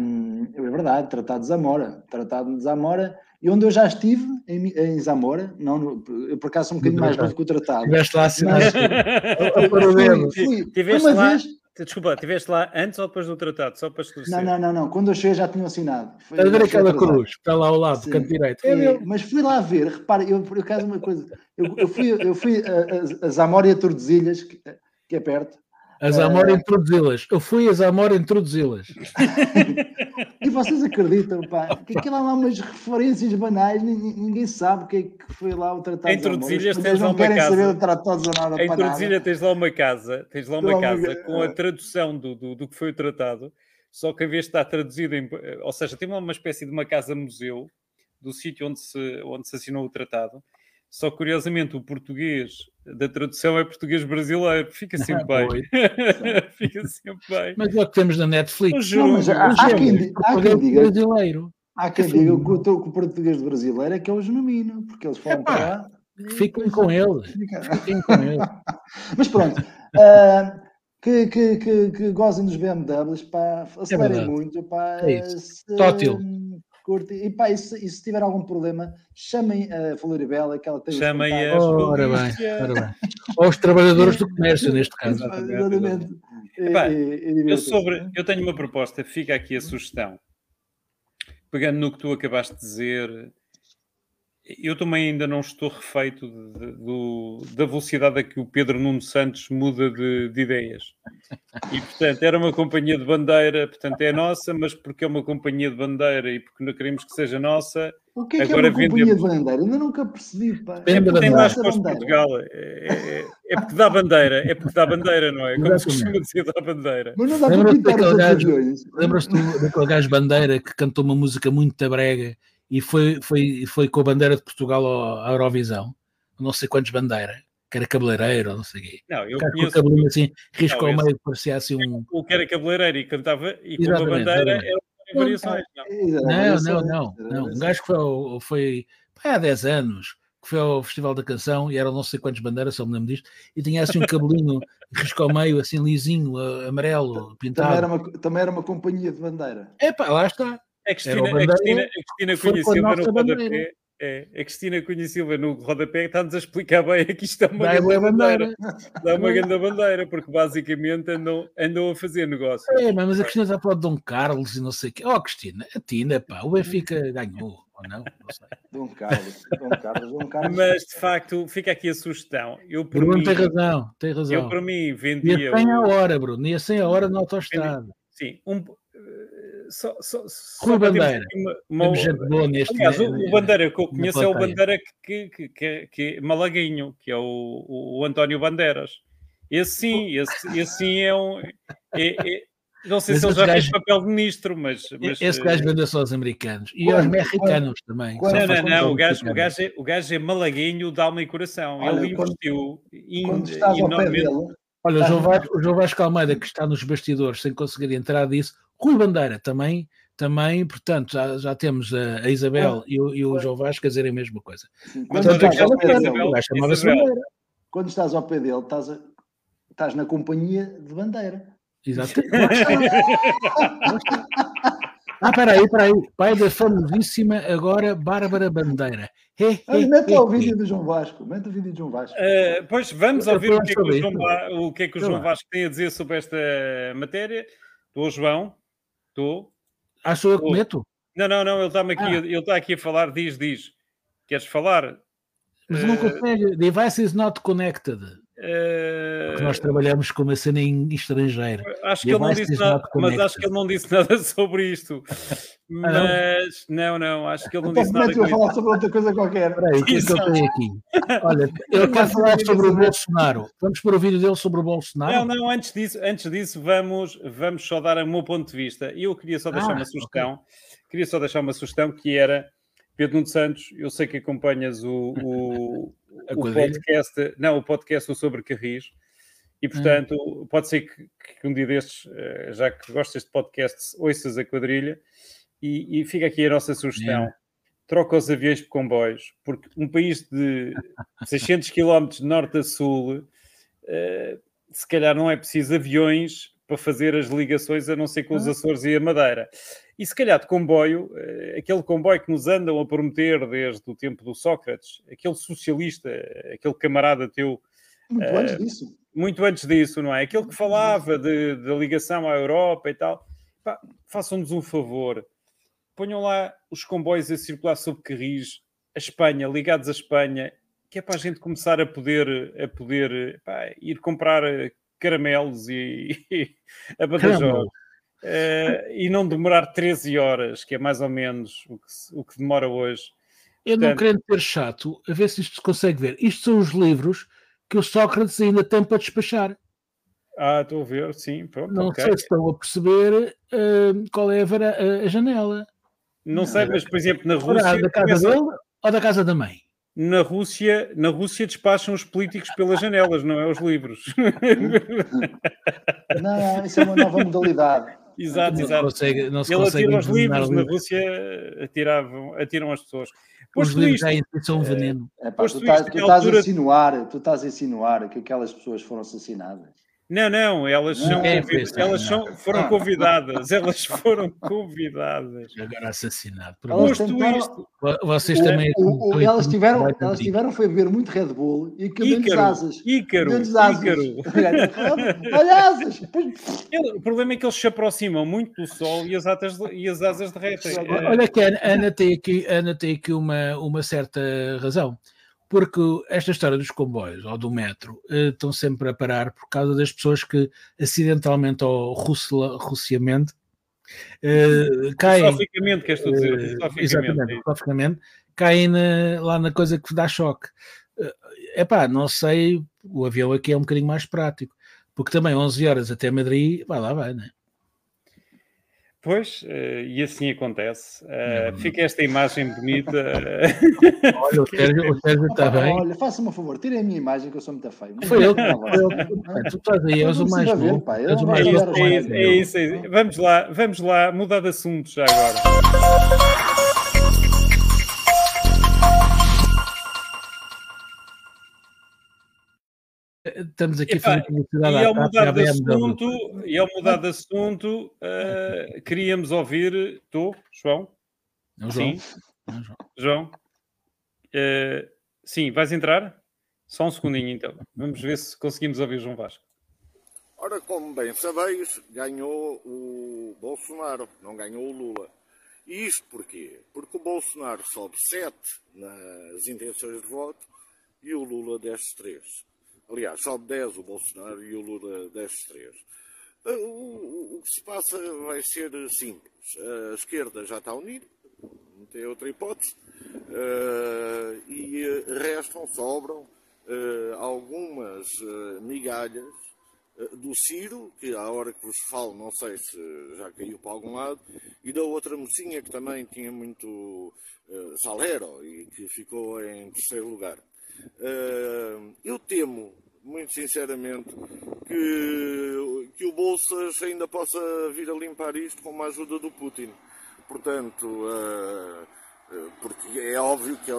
verdade, Tratado de Zamora. Tratado de Zamora e onde eu já estive, em, em Zamora, não, no, eu por acaso sou um bocadinho mais novo que o tratado. Estiveste lá mas, fui, fui, tiveste uma lá, vez. Desculpa, estiveste lá antes ou depois do tratado? Só para esclarecer. Não, não, não, não. Quando eu cheguei já tinham assinado. Estás a ver aquela cruz que está lá ao lado, canto direito. É, mas fui lá ver, repare, eu por acaso uma coisa, eu, eu fui, eu fui a, a, a Zamora e a Tordesilhas, que, que é perto, a Zamora uh... introduzi-las. Eu fui a Zamora introduzi-las. e vocês acreditam, pá, que aquilo há lá umas referências banais, ninguém sabe o que é que foi lá o Tratado em de Zamora. Traduzilhas tens lá uma casa. saber o Tratado de Zamora em Traduzilha tens lá uma casa, tens lá uma casa com a tradução do, do, do que foi o tratado, só que a vez está traduzido em... Ou seja, tem lá uma espécie de uma casa-museu do sítio onde se, onde se assinou o tratado, só curiosamente o português da tradução é português brasileiro. Fica sempre ah, bem. Fica sempre bem. Mas é o que temos na Netflix. Não, mas há, há, quem, há quem diga. Brasileiro. Há quem que diga que o, que o português brasileiro é que é o genuíno, porque eles falam para lá. Fiquem com eles. Fiquem com eles. mas pronto. Uh, que, que, que, que gozem dos BMWs, pá, acelerem é muito, pá. É isso. Tótil curte. E pá, e se, e se tiver algum problema, chamem a Floribela, que ela tem Chamem as ora bem, ora bem. Ou os trabalhadores do comércio, neste caso. Exatamente. Epá, eu, sobre, eu tenho uma proposta, fica aqui a sugestão. Pegando no que tu acabaste de dizer, eu também ainda não estou refeito de, de, de, da velocidade a que o Pedro Nuno Santos muda de, ideias. E, portanto, era uma companhia de bandeira, portanto, é nossa, mas porque é uma companhia de bandeira e porque não queremos que seja nossa. O que é que agora é uma companhia de bandeira? Ainda nunca percebi. Pá. É porque tem mais para Portugal. É, é, é, porque dá bandeira, é porque dá bandeira, não é? Como se costuma dizer, dá bandeira. Mas não dá para pintar os. Lembras-te daquele gajo bandeira que cantou uma música muito brega e foi, foi, foi com a bandeira de Portugal à Eurovisão, não sei quantos bandeiras, que era cabeleireiro, não sei o quê. Não, eu conheço... Com o cabelinho assim, risco ao meio, parecia assim um... O que era cabeleireiro e cantava, e com a bandeira era variações, não. Não, não, não, não. Um gajo que foi, foi há 10 anos, que foi ao Festival da Canção e eram não sei quantas bandeiras, só me lembro disto, e tinha assim um cabelinho risco ao meio, assim lisinho, amarelo, pintado. Também era uma, também era uma companhia de bandeira. É pá, lá está. A Cristina, a Cristina, a Cristina Silva no rodapé. É, a Cristina Cunha Silva no rodapé está-nos a explicar bem aqui está uma Dá grande bandeira. Dá uma grande bandeira, porque basicamente andam, andam a fazer negócio. É, mas a Cristina está para o Dom Carlos e não sei o quê. Oh, Cristina, a Tina, pá, o Benfica ganhou, ou não? Não sei. Dom Carlos, Dom Carlos, Dom Carlos. Mas de facto, fica aqui a sugestão. Eu, por Bruno mim, tem razão, tem razão. Eu, para mim, vendia. Ia 100 a hora, Bruno, ia 100 a hora na autostrada. Sim, um, só, só, só Rui Bandeira. uma- uma- gente boa neste Aliás, o, o Bandeira que eu conheço é o. Bandeira que, que, que, é- que é malaguinho, que é o, o, o António Bandeiras. Esse sim, esse, esse sim é um. é- é- não sei Mas se ele já fez gajo- papel de ministro, mas. mas Esse eh, gajo vendeu só aos americanos e aos mexicanos também. quando- Não, não, não. O gajo, o, gajo é, o gajo é malaguinho de alma e coração. Olha, ele investiu in- Quando estás ao pé enormemente. dele, Olha, o João, Vasco, o João Vasco Almeida, que está nos bastidores sem conseguir entrar, disse Rui Bandeira também, também portanto, já, já temos a, a Isabel e o, e o João Vasco a dizer a mesma coisa. Mas quando, olha estás pé Isabel. O Isabel. Quando estás ao pé dele, estás, a- estás na companhia de bandeira. Exato. Ah, espera aí, espera aí. Pai da famosíssima agora Bárbara Bandeira. He, he, mete lá o vídeo do João Vasco. Mete o vídeo do João Vasco. Uh, pois vamos Eu ouvir o estou que, é que o, sobre João, o que é que o João. Vasco tem a dizer sobre esta matéria. Estou, João. Estou. Ah, sou eu que meto? Não, não, não, ele está-me aqui, Ah. ele está aqui a falar, diz, diz. Queres falar? Mas não Eh, consegue. Device is not connected. Porque nós trabalhamos com uma cena em estrangeira. acho que ele não disse is nada, mas acho que ele não disse nada sobre isto. Mas não, não, acho que ele não Então disse nada com falar sobre outra coisa qualquer. Espera aí, o que é que eu tenho aqui? Olha, ele quer falar sobre o Bolsonaro. Vamos para o vídeo dele sobre o Bolsonaro? Não, não, antes disso, antes disso vamos, vamos só dar o meu ponto de vista. E eu queria só deixar Ah, uma sugestão. Queria só deixar uma sugestão que era Pedro Nuno Santos, eu sei que acompanhas o, o, A o quadrilha? podcast, não, o podcast sobre Carris. E portanto, pode ser que, que um dia destes, eh, já que gostas de podcast, ouças a quadrilha e, e fica aqui a nossa sugestão. É. Troca os aviões por comboios, porque um país de 600 km de norte a sul, eh, se calhar não é preciso aviões para fazer as ligações, a não ser com os Açores e a Madeira. E se calhar de comboio, eh, aquele comboio que nos andam a prometer desde o tempo do Sócrates, aquele socialista, aquele camarada teu, Muito Eh, antes disso. muito antes disso, não é? Aquele que falava de, da ligação à Europa e tal. Façam-nos um favor, ponham lá os comboios a circular sobre Carris, a Espanha, ligados à Espanha, que é para a gente começar a poder, a poder pá, ir comprar eh, caramelos e, a Badajoz. Caramelo. Eh, e não demorar 13 horas, que é mais ou menos o que, o que demora hoje. Eu não Portanto- querendo ser chato, a ver se isto se consegue ver. Isto são os livros que o Sócrates ainda tem para despachar. Ah, estou a ver, sim, pronto, Não ok. sei se estão a perceber ah, qual é a, a- a janela. Não sei, mas por exemplo, na Rússia, da casa começa- dele ou da casa da mãe? Na Rússia, na Rússia despacham os políticos pelas janelas, não é os livros. Não, isso é uma nova modalidade. exato, Não, exato. consegue, não se Ele consegue atira os envenenar livros, na livros. Rússia atiravam, atiram as pessoas. Os Posto livros isto, já são um veneno. É pá, Posto tu, estás, tu estás altura- a insinuar, tu estás a insinuar que aquelas pessoas foram assassinadas. Não, não, elas, Não, são, é, elas não. são, foram convidadas, elas foram convidadas. Agora assassinado. Por Elas tentaram- isto, Vo- Vocês O- também. o- o- elas tiveram, elas tiveram foi beber muito Red Bull e Ícaro, asas. Ícaro, asas. Ícaro. Olha asas. O problema é que eles se aproximam muito do sol e as, atas, e as asas derretem. Olha que a Ana, Ana tem aqui, Ana tem aqui uma, uma certa razão, porque esta história dos comboios ou do metro eh, estão sempre a parar por causa das pessoas que acidentalmente ou russela- russiamente eh, caem. Filosoficamente, queres tu dizer? eh, Filosoficamente, exatamente, é filosoficamente, caem na- lá na coisa que dá choque. É epá, não sei, o avião aqui é um bocadinho mais prático, porque também 11 horas até Madrid, vai lá, vai, né? Pois, eh, e assim acontece. Eh, Não. fica esta imagem bonita. Olha, o Sérgio, o Sérgio está opa, bem. Olha, faça-me um favor, tirem a minha imagem que eu sou muito feio. Foi. Pá, Tu estás aí, és o Não mais eu mais é, é, isso, é isso, é isso. Vamos lá, vamos lá, mudar de assunto já agora. Estamos aqui a Epá, publicidade E ao e mudar de assunto, e ao mudar de assunto, eh, queríamos ouvir. Tu, João? Não, João? Sim, Não, João. João. Eh, sim, vais entrar? Só um segundinho então. Vamos ver se conseguimos ouvir João Vasco. Ora, como bem sabeis, ganhou o Bolsonaro, não ganhou o Lula. E isto porquê? Porque o Bolsonaro sobe 7 nas intenções de voto e o Lula desce 3. Aliás, sobe 10 o Bolsonaro e o Lula desce 3. O, o que se passa vai ser simples. A esquerda já está unida, não tem outra hipótese, e restam, sobram algumas migalhas do Ciro, que à hora que vos falo não sei se já caiu para algum lado, e da outra mocinha que também tinha muito salero e que ficou em terceiro lugar. Eu temo, muito sinceramente, que, que o Bolsas ainda possa vir a limpar isto com a ajuda do Putin. Portanto, uh, porque é óbvio que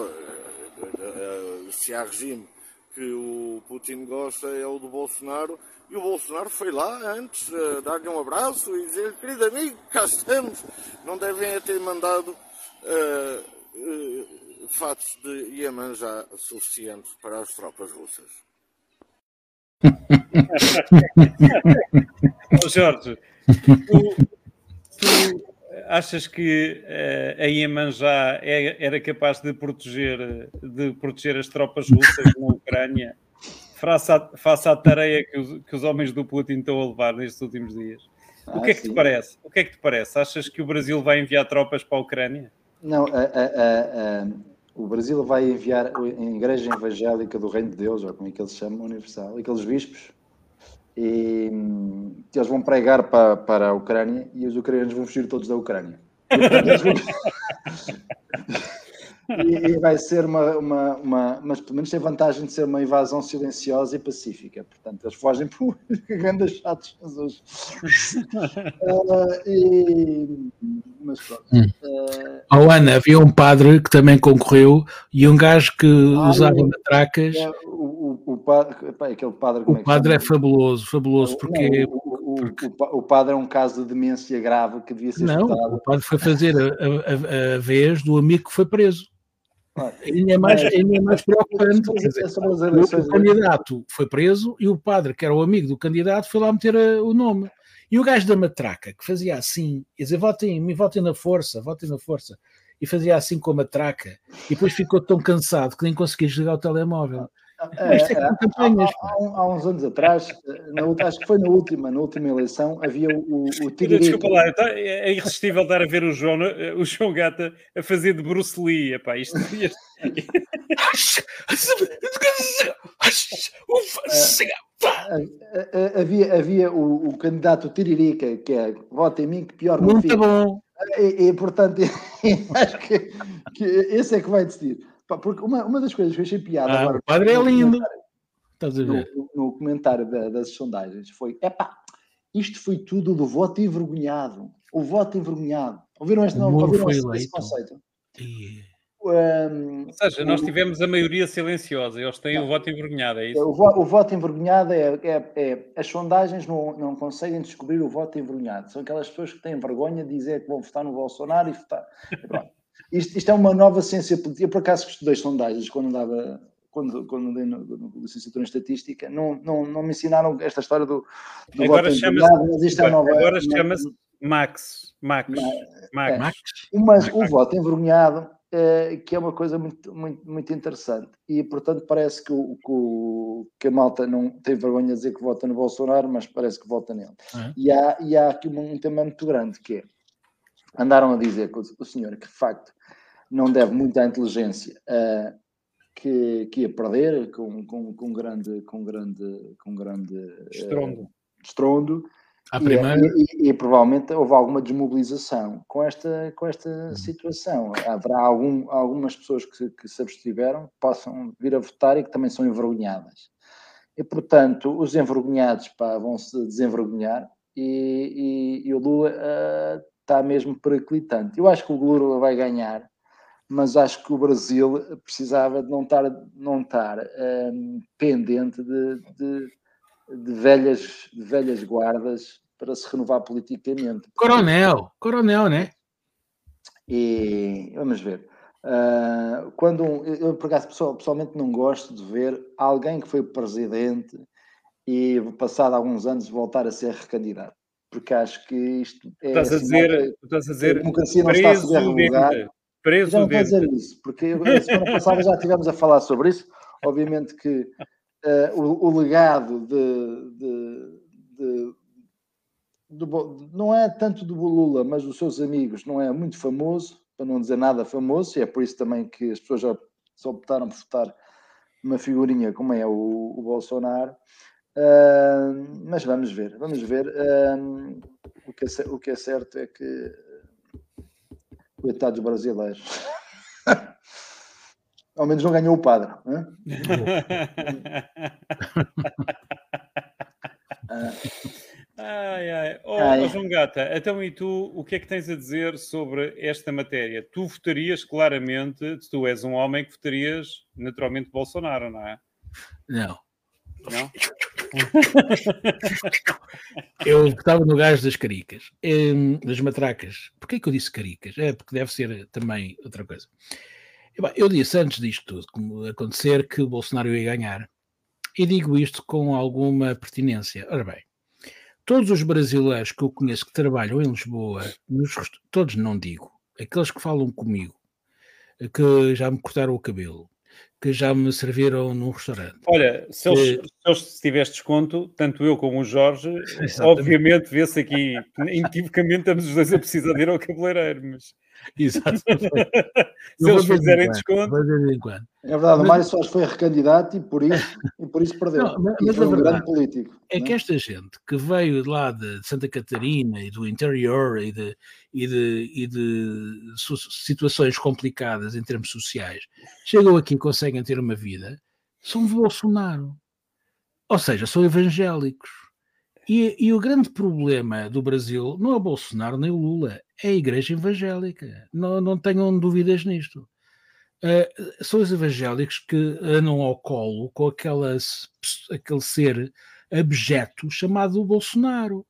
se há regime que o Putin gosta é o do Bolsonaro e o Bolsonaro foi lá antes uh, dar-lhe um abraço e dizer: querido amigo, cá estamos. Não devem ter mandado uh, uh, fatos de Iemanjá suficientes para as tropas russas. Oh, Jorge, tu, tu, achas que uh, a Iemanjá é, era capaz de proteger, de proteger as tropas russas na Ucrânia? face à, tarefa que os, que os homens do Putin estão a levar nestes últimos dias. O que é que sim. te parece? O que é que te parece? Achas que o Brasil vai enviar tropas para a Ucrânia? Não, a, a, a, o Brasil vai enviar a Igreja Evangélica do Reino de Deus, ou como é que eles chamam, Universal, aqueles bispos, e eles vão pregar para, para a Ucrânia e os ucranianos vão fugir todos da Ucrânia. e, e, vai ser uma, uma, uma, mas pelo menos tem vantagem de ser uma invasão silenciosa e pacífica. Portanto, eles fogem por grandes chatos. uh, e, mas pronto. Hum. Uh, oh, Ana, havia um padre que também concorreu e um gajo que ah, usava matracas. É, o, o, o padre, aquele padre, o é padre é, fabuloso, fabuloso, porque, não, o, porque... o, padre é um caso de demência grave que devia ser Não, o padre foi fazer a, a, a, vez do amigo que foi preso. Ainda é mais, ainda é mais preocupante. Dizer, o candidato foi preso e o padre, que era o amigo do candidato, foi lá meter a, o nome. E o gajo da matraca, que fazia assim, ia dizer, votem, me votem na força, votem na força, e fazia assim com a matraca, e depois ficou tão cansado que nem conseguia desligar o telemóvel. É, é, é há, há, há, uns anos atrás, na, acho que foi na última, na última eleição, havia o, o Desculpa lá, então, é irresistível dar a ver o João, o João Gata a fazer de Bruce Lee. Epá, isto, isto... havia, havia o, o, candidato Tiririca, que é vota em mim, que pior não Muito bom. E, e portanto, acho que, que esse é que vai decidir. Porque uma, uma das coisas que eu achei piada ah, agora. O padre é lindo. Estás a ver? No, no comentário da, das sondagens foi: epá, isto foi tudo do voto envergonhado. O voto envergonhado. Ouviram este, não, ouviram esse, esse conceito? Um, Ou seja, nós tivemos a maioria silenciosa, eles têm não, o voto envergonhado, é isso? O, vo, o voto envergonhado é, é, é, As sondagens não, não conseguem descobrir o voto envergonhado. São aquelas pessoas que têm vergonha de dizer que vão votar no Bolsonaro e votar. Isto, isto, é uma nova ciência política. Eu, por acaso, estudei sondagens quando andava, quando, quando andei no, no, licenciatura em estatística. Não, não, não me ensinaram esta história do, do agora chama mas isto é nova. Agora chama-se Max. Max. Max. É, Max. Mas Max. o voto envergonhado, é, que é uma coisa muito, muito, muito interessante. E, portanto, parece que, o, que, o, que a malta não tem vergonha de dizer que vota no Bolsonaro, mas parece que vota nele. Uhum. E, há, e há aqui um, um tema muito grande, que é andaram a dizer que o, senhor, que de facto não deve muito à inteligência, uh, que, que ia perder com, com, com grande, com grande, com grande uh, estrondo. estrondo e, e, e, provavelmente houve alguma desmobilização com esta, com esta uhum. situação. Haverá algum, algumas pessoas que, que se abstiveram que possam vir a votar e que também são envergonhadas. E, portanto, os envergonhados pá, vão se desenvergonhar e, e, e o Lula uh, está mesmo periclitante. Eu acho que o Lula vai ganhar, mas acho que o Brasil precisava de não estar, não estar um, pendente de, de, de, velhas, de velhas guardas para se renovar politicamente. Coronel, coronel, né? E vamos ver. Uh, quando um, eu, por acaso, pessoalmente não gosto de ver alguém que foi presidente e, passado alguns anos, voltar a ser recandidato porque acho que isto é. Estás a assim, dizer, estás a dizer a democracia não está a ser revogar. Preso já não a dizer isso, porque a semana passada já estivemos a falar sobre isso. Obviamente que uh, o, o, legado de, de, de, não é tanto do Lula, mas dos seus amigos, não é muito famoso, para não dizer nada famoso, e é por isso também que as pessoas já só optaram por votar uma figurinha como é o, o Bolsonaro. Uh, mas vamos ver, vamos ver. Uh, o, que é, o que é certo é que coitados brasileiros. Ao menos não ganhou o padre. ai, ai. Oh, ai. João Gata, então e tu, o que é que tens a dizer sobre esta matéria? Tu votarias claramente, tu és um homem que votarias naturalmente Bolsonaro, não é? Não. Não? eu estava no gajo das caricas, das matracas. Porquê que eu disse caricas? É porque deve ser também outra coisa. Eu disse antes disto tudo, como acontecer, que o Bolsonaro ia ganhar. E digo isto com alguma pertinência. Ora bem, todos os brasileiros que eu conheço que trabalham em Lisboa, nos, todos não digo, aqueles que falam comigo, que já me cortaram o cabelo, que já me serviram num restaurante. Olha, se eles, que... se, eles, se tiveres desconto, tanto eu como o Jorge, Exatamente. obviamente vê-se aqui, inequivocamente estamos os dois a precisar de ir ao cabeleireiro, mas Exato. Se eles fizerem desconto. É verdade, o Mário Soares foi recandidato e por isso, e por isso perdeu. Não, mas, mas foi um grande político. É que é? esta gente que veio lá de Santa Catarina e do interior e de, e de, e de situações complicadas em termos sociais, chegam aqui e conseguem ter uma vida, são Bolsonaro. Ou seja, são evangélicos e, e, o grande problema do Brasil não é o Bolsonaro nem o Lula, é a Igreja Evangélica. Não, não tenham dúvidas nisto. Uh, são os evangélicos que andam ao colo com aquela, aquele ser abjeto chamado Bolsonaro.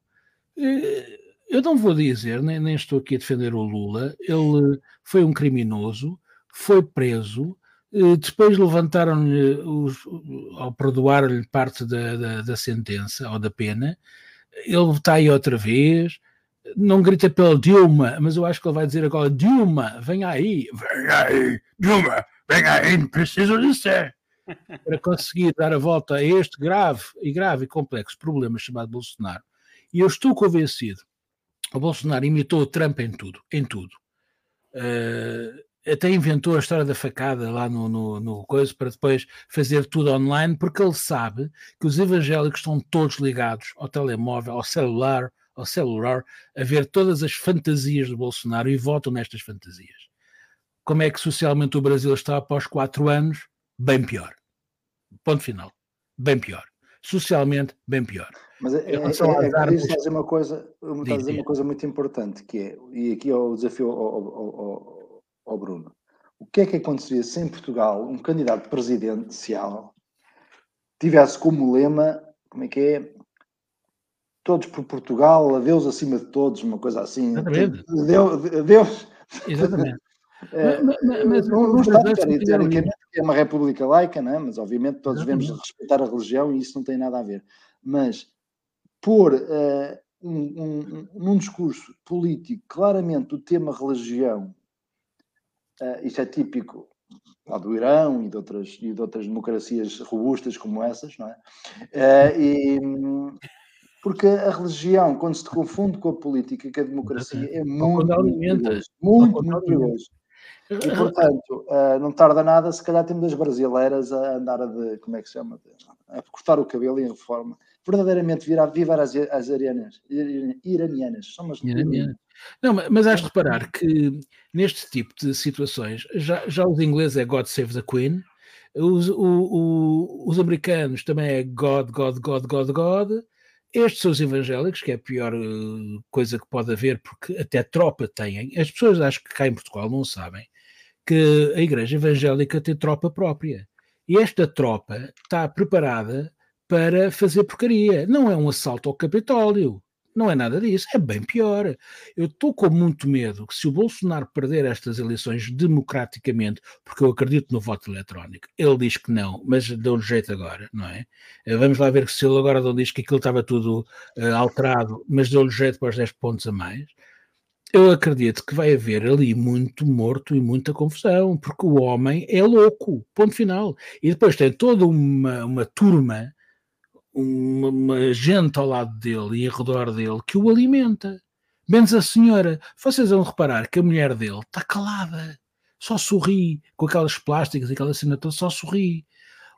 Uh, eu não vou dizer, nem, nem estou aqui a defender o Lula, ele foi um criminoso, foi preso, eh, depois levantaram-lhe, ao perdoar-lhe parte da, da, da, sentença ou da pena, ele está aí outra vez, não grita pela Dilma, mas eu acho que ele vai dizer agora: Dilma, vem aí, vem aí, Dilma, vem aí, preciso de ser. Para conseguir dar a volta a este grave e grave e complexo problema chamado Bolsonaro. E eu estou convencido, o Bolsonaro imitou o Trump em tudo, em tudo. Uh, até inventou a história da facada lá no, no, no coisa para depois fazer tudo online, porque ele sabe que os evangélicos estão todos ligados ao telemóvel, ao celular, ao celular, a ver todas as fantasias do Bolsonaro e votam nestas fantasias. Como é que socialmente o Brasil está após quatro anos? Bem pior. Ponto final. Bem pior. Socialmente, bem pior. Mas é, é, é, é, dizer uma coisa, dizer uma coisa muito importante, que é, e aqui é o desafio ao, ao, ao ao Bruno. O que é que aconteceria se em Portugal um candidato presidencial tivesse como lema, como é que é? Todos por Portugal, a Deus acima de todos, uma coisa assim. Exatamente. Deus. Deus Exatamente. É, mas, mas, não, não está teoricamente que é uma república laica, não é? mas obviamente todos Exatamente. devemos respeitar a religião e isso não tem nada a ver. Mas pôr uh, um, um, num discurso político claramente o tema religião Uh, isto é típico lá do Irão e de, outras, e de outras democracias robustas como essas, não é? Uh, e, porque a religião, quando se confunde com a política, com a democracia, é muito, perigoso. Muito, muito perigoso. E, portanto, uh, não tarda nada, se calhar temos as brasileiras a andar de, como é que se chama? A cortar o cabelo em reforma. Verdadeiramente virar, vivar as, as arianas, iranianas. São umas iranianas. Não, mas has de reparar que neste tipo de situações, já, já os ingleses é God Save the Queen, os, o, o, os americanos também é God, God, God, God, God. Estes são os evangélicos, que é a pior uh, coisa que pode haver, porque até tropa têm. As pessoas acho que cá em Portugal não sabem que a igreja evangélica tem tropa própria. E esta tropa está preparada para fazer porcaria. Não é um assalto ao Capitólio. Não é nada disso, é bem pior. Eu estou com muito medo que se o Bolsonaro perder estas eleições democraticamente, porque eu acredito no voto eletrónico, ele diz que não, mas deu-lhe jeito agora, não é? Eh, vamos lá ver se ele agora não diz que aquilo estava tudo uh, alterado, mas deu-lhe jeito para os 10 pontos a mais. Eu acredito que vai haver ali muito morto e muita confusão, porque o homem é louco, ponto final. E depois tem toda uma, uma turma uma, uma gente ao lado dele e em redor dele que o alimenta. Menos a senhora. Vocês vão reparar que a mulher dele está calada, só sorri, com aquelas plásticas, aquela cena toda, só sorri.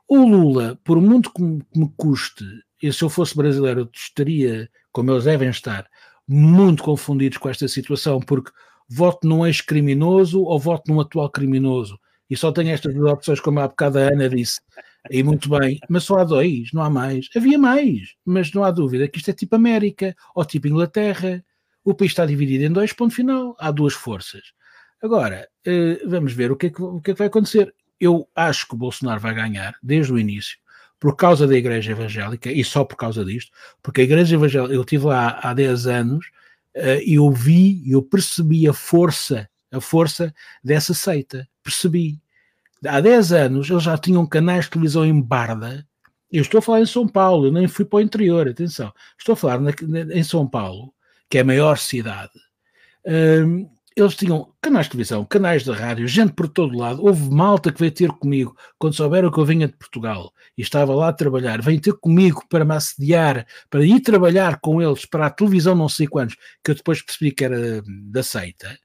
O Lula, por muito que me, custe, e se eu fosse brasileiro, eu estaria, como eles devem estar, muito confundidos com esta situação, porque voto num ex-criminoso ou voto num atual criminoso. E só tenho estas duas opções, como há bocado a Ana disse. E muito bem, mas só há dois, não há mais. Havia mais, mas não há dúvida que isto é tipo América ou tipo Inglaterra. O país está dividido em dois, ponto final. Há duas forças. Agora, eh, vamos ver o que, é que, o que é que vai acontecer. Eu acho que o Bolsonaro vai ganhar desde o início, por causa da Igreja Evangélica, e só por causa disto, porque a Igreja Evangélica, eu estive lá há 10 anos uh, e eu vi, eu percebi a força, a força dessa seita, percebi. Há 10 anos eles já tinham canais de televisão em Barda, eu estou a falar em São Paulo, eu nem fui para o interior, atenção, estou a falar na, em São Paulo, que é a maior cidade, um, eles tinham canais de televisão, canais de rádio, gente por todo lado. Houve malta que veio ter comigo quando souberam que eu vinha de Portugal e estava lá a trabalhar. Veio ter comigo para me assediar, para ir trabalhar com eles para a televisão, não sei quantos, que eu depois percebi que era da seita.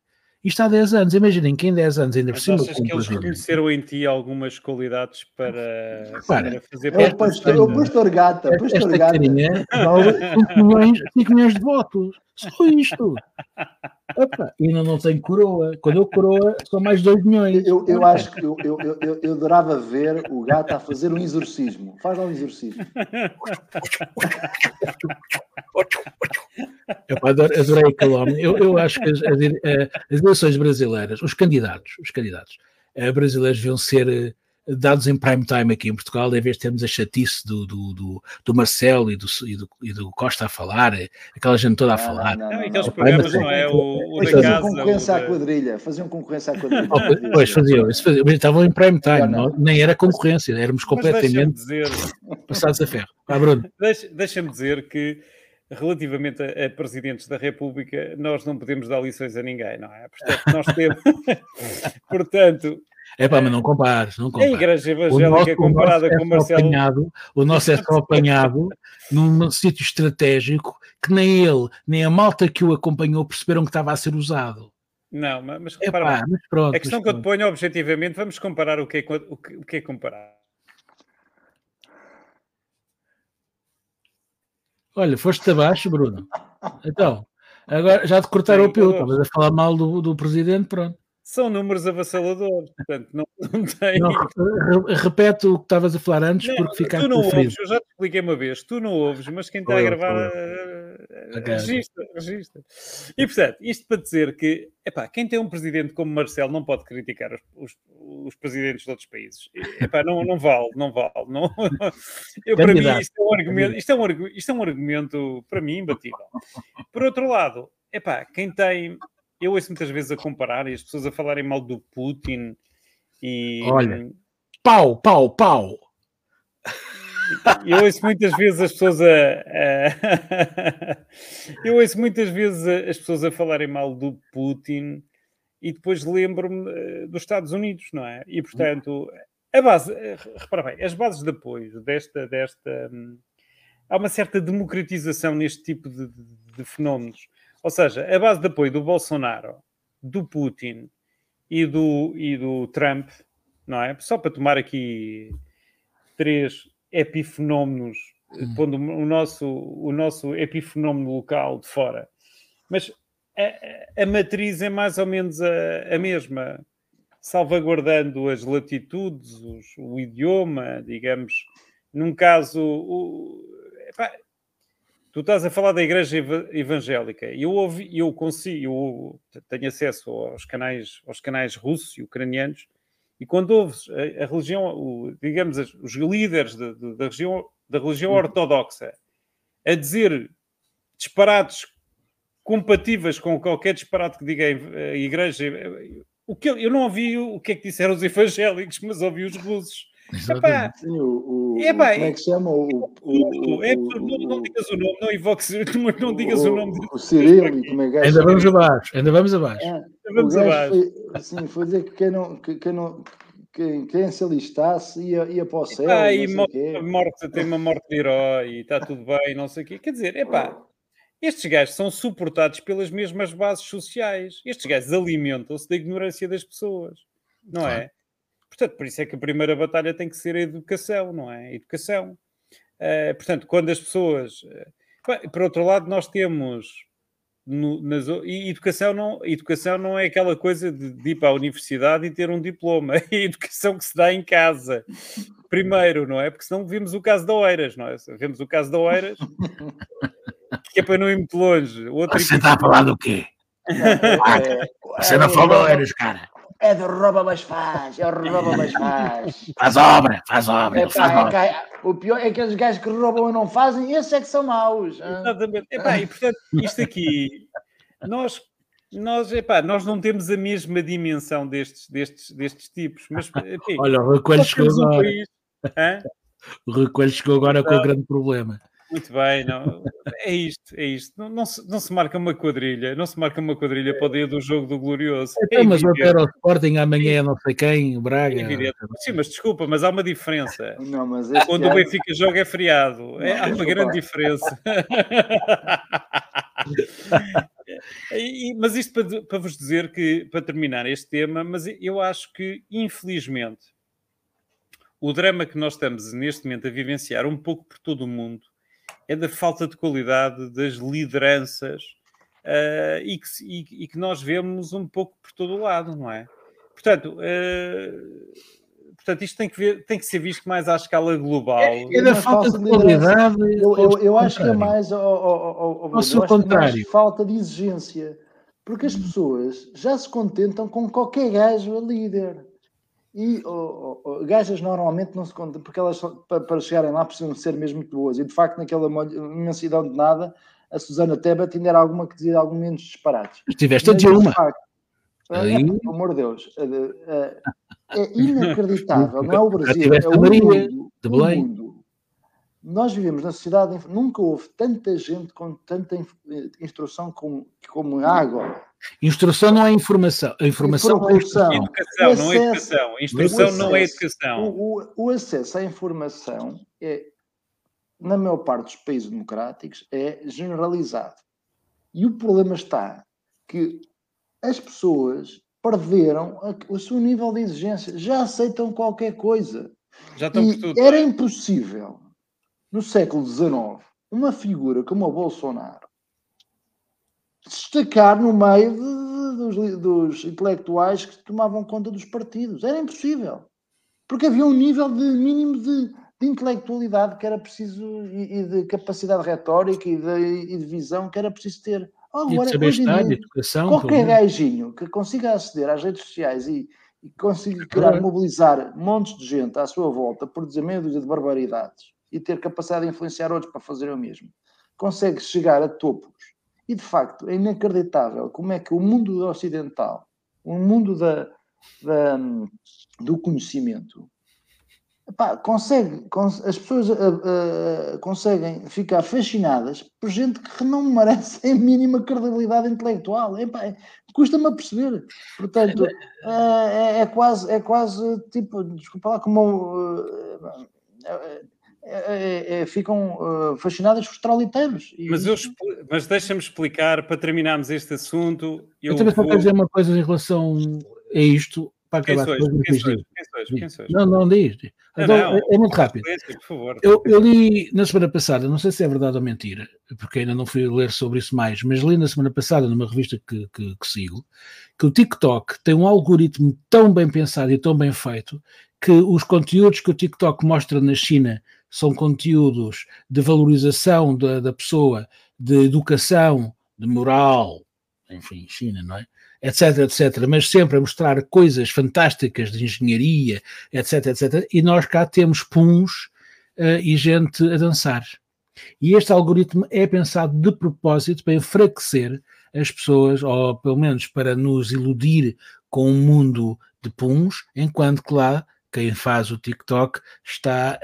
Isto há 10 anos, imaginem que em 10 anos ainda Mas por cima. achas que eles reconheceram em ti algumas qualidades para, Para. para fazer É o pastor, o pastor gata, Esta pastor gata. carinha vale 5 milhões, 5 milhões de votos. Só isto. Opa, e ainda não tenho coroa. Quando eu coroa, são mais 2 milhões. Eu, eu acho que eu, eu, eu, eu, eu adorava ver o gato a fazer um exorcismo. Faz lá um exorcismo. Eu adoro- adorei aquele homem. Eu, eu acho que as, as, eh, as eleições brasileiras, os candidatos, os candidatos eh, brasileiros deviam ser eh, dados em prime time aqui em Portugal, em vez de termos a chatice do, do, do, do Marcelo e do, e, do, e do Costa a falar, eh, aquela gente toda a falar. Não, Não, não, aqueles não. programas, mas- não é? O, o da Faziam casa. concorrência o à quadrilha. Faziam concorrência à quadrilha. Oh, Pois faziam, isso faziam, mas estavam em prime time, Não, não. não- nem era concorrência, éramos completamente dizer, passados a ferro. Ah, Bruno, deixa- deixa-me dizer que relativamente a, a presidentes da República, nós não podemos dar lições a ninguém, não é? Portanto, nós temos. Portanto, é pá, mas não compares, não a compares. Igreja O nosso, Evangélica comparada é com o só Marcelo. apanhado, o nosso é só apanhado num sítio estratégico que nem ele, nem a malta que o acompanhou perceberam que estava a ser usado. Não, mas, É repara, pá, mas pronto. a questão mas que eu te ponho objetivamente, vamos comparar o que é, o que, o que é comparar. Olha, foste abaixo, Bruno. Então, agora já te cortaram Sim, o pio, estavas a falar mal do, do presidente, pronto. São números avassaladores, portanto, não, não tem. Não, repete o que estavas a falar antes, Não, porque ficaste tu não ouves, eu já te expliquei uma vez, tu não ouves, mas quem está a gravar eh, Ok. registra, registra. E portanto, isto para dizer que epá, quem tem um presidente como Marcelo não pode criticar os, os- os presidentes de outros países. Epá, não, não vale, não vale. Não, eu, para mim, isto é, um argumento, isto, é um, isto é um argumento, para mim, imbatível. Por outro lado, epá, quem tem. Eu ouço muitas vezes a comparar e as pessoas a falarem mal do Putin e. Olha. Pau, pau, pau. Eu ouço muitas vezes as pessoas a, a- eu ouço muitas vezes as pessoas a falarem mal do Putin e depois lembro-me eh, dos Estados Unidos, não é? E portanto, a base, eh, repara bem, as bases de apoio desta, desta hum, há uma certa democratização neste tipo de, de- de fenómenos. Ou seja, a base de apoio do Bolsonaro, do Putin e do, e do Trump, não é? Só para tomar aqui três epifenómenos, Hum. pondo o nosso, o nosso epifenómeno local de fora. Mas a, a- a matriz é mais ou menos a, a mesma, salvaguardando as latitudes, os- o idioma, digamos. Num caso, o- epá, tu estás a falar da Igreja eva- Evangélica. Eu ouvi, eu consigo, eu tenho acesso aos canais, aos canais russos e ucranianos e quando ouves a, a religião, o- digamos, os líderes de- de- da, religião, da religião ortodoxa a dizer disparates compatíveis com qualquer disparate que diga a igreja, o que eu, eu não ouvi o que é que disseram os evangélicos, mas ouvi os russos. Epá, Sim, o, o, É, pá, como é que se chama? O, o, o, é, o- não, não digas o nome, não invoques, não, não digas o, nome. O Cirilo, como é que é? Ainda vamos abaixo, ainda vamos abaixo. É, Vamos abaixo. Foi, assim, foi dizer que quem não, que, quem não, quem, quem se alistasse ia, ia para o céu. Ah, e morte, morte- tem uma morte de herói e está tudo bem, não sei o quê. Quer dizer, epá, estes gajos são suportados pelas mesmas bases sociais. Estes gajos alimentam-se da ignorância das pessoas, não é? Portanto, por isso é que a primeira batalha tem que ser a educação, não é? A educação. Eh, portanto, quando as pessoas. eh, bem, por outro lado, nós temos. no- nas e educação não, educação não é aquela coisa de, de ir para a universidade e ter um diploma. É a educação que se dá em casa. Primeiro, não é? Porque senão vimos o caso da Oeiras, não é? Vemos o caso da Oeiras, que é para não ir muito longe. O Outro Você está a falar do quê? É, Você não falou, eras, cara. É do rouba, mas faz. É o rouba, mas faz. Faz obra, faz obra. É, faz pá, obra. é que- o pior é aqueles gajos que roubam e não fazem, esses é que são maus. Exatamente. Epá, e portanto, isto aqui, nós, nós, epá, nós não temos a mesma dimensão destes, destes, destes tipos, mas enfim, Olha, o nós chegou um agora. Hã? O Rui Coelho chegou agora com o grande problema. Muito bem, não, é isto, é isto. Não, não, se, não se marca uma quadrilha, não se marca uma quadrilha para o dia do jogo do Glorioso. É Então, mas o evidente, era o Sporting, amanhã é não sei quem, o Braga. é. Sim, mas desculpa, mas há uma diferença. Não, mas Quando o ano- Benfica joga é feriado. É, há uma grande diferença. E- mas isto para, para vos dizer que, para terminar este tema, mas eu acho que, infelizmente, o drama que nós estamos neste momento a vivenciar um pouco por todo o mundo é da falta de qualidade das lideranças ah, e, que, e- e que nós vemos um pouco por todo o lado, não é? Portanto, ah, portanto isto tem que, ver- tem que ser visto mais à escala global. É da Uma falta falsa de liderança. qualidade. Eu, eu, eu ao acho que é mais, Ao que é mais contrário. falta de exigência. Porque as pessoas já se contentam com qualquer gajo a líder. E ó, ó, gajas normalmente não se contentam, porque elas para, chegarem lá precisam ser mesmo muito boas. E de facto, naquela imensidão de nada, a Susana Tebet ainda era alguma que dizia algum menos disparates. Estiveste a dizer uma. facto, Aí- é, pelo amor de Deus, é, é- é inacreditável, não é o Brasil, é o mundo. de o Belém. mundo. Nós vivemos na sociedade, nunca houve tanta gente com tanta eh, instrução como, como há agora. Instrução não é informação. A informação é Informação. instrução. Educação, O não é acesso- educação. Instrução não é acesso- educação. O, o- o acesso à informação é, na maior parte dos países democráticos, é generalizado. E o problema está que as pessoas perderam a- o seu nível de exigência, já aceitam qualquer coisa. Já estão por E tudo. era impossível, no século XIX, uma figura como o Bolsonaro destacar no meio de- de- dos, dos intelectuais que tomavam conta dos partidos. Era impossível. Porque havia um nível de mínimo de, de intelectualidade que era preciso e, de capacidade retórica e de, e de visão que era preciso ter. E de Agora, saber hoje estar, de dia, educação. Qualquer gajinho que consiga aceder às redes sociais e, e consiga criar, mobilizar montes de gente à sua volta por dizer meia dúzia de barbaridades e ter capacidade de influenciar outros para fazer o mesmo, consegue chegar a topos. E de facto é inacreditável como é que o mundo ocidental, o mundo da, da- do conhecimento, epá, consegue, cons- as pessoas ah, ah, conseguem ficar fascinadas por gente que não merece a mínima credibilidade intelectual. É- Custa-me a perceber. Portanto, ah, é, é quase, é quase tipo, desculpa lá, como. É- é- ficam ah, fascinadas por os troliteiros. E Mas, mas deixa-me explicar, para terminarmos este assunto, eu Eu também só vou... quero dizer uma coisa em relação a isto, para Quem acabar sois? com Quem sois? Quem sois? Quem sois? Não, não diz. diz. Não, Então, não. é, é muito rápido. Eu, eu li na semana passada, não sei se é verdade ou mentira, porque ainda não fui ler sobre isso mais, mas li na semana passada numa revista que, que- que sigo, que o TikTok tem um algoritmo tão bem pensado e tão bem feito que os conteúdos que o TikTok mostra na China são conteúdos de valorização da, da pessoa, de educação, de moral, enfim, China, não é? Etc, etc, mas sempre a mostrar coisas fantásticas de engenharia, etc, etc, e nós cá temos puns eh, e gente a dançar. E este algoritmo é pensado de propósito para enfraquecer as pessoas, ou pelo menos para nos iludir com um mundo de puns, enquanto que lá quem faz o TikTok está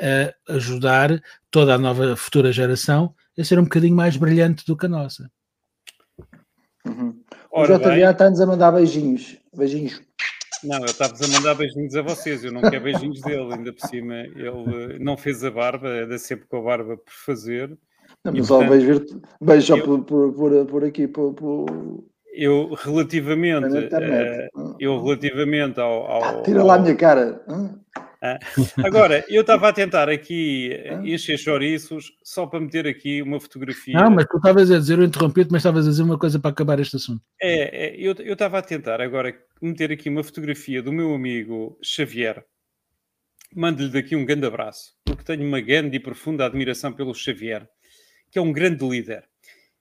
a ajudar toda a nova futura geração a ser um bocadinho mais brilhante do que a nossa. Uhum. O Ora bem, JBA está-nos a mandar beijinhos. Beijinhos. Não, eu estava a mandar beijinhos a vocês, eu não quero beijinhos dele, ainda por cima. Ele eh, não fez a barba, anda sempre com a barba por fazer. Não, E, mas só portanto, beijo, beijo só eu- por, por, por, por aqui, por, por... Eu, relativamente, eh, eu relativamente ao. ao- Tira lá a ao- minha cara. Hã? Agora, eu estava a tentar aqui eh, Hã? encher chouriços só para meter aqui uma fotografia. Não, mas tu estavas a dizer, eu interrompi-te, mas estavas a dizer uma coisa para acabar este assunto. É, é, eu eu estava a tentar agora meter aqui uma fotografia do meu amigo Xavier. Mando-lhe daqui um grande abraço, porque tenho uma grande e profunda admiração pelo Xavier, que é um grande líder.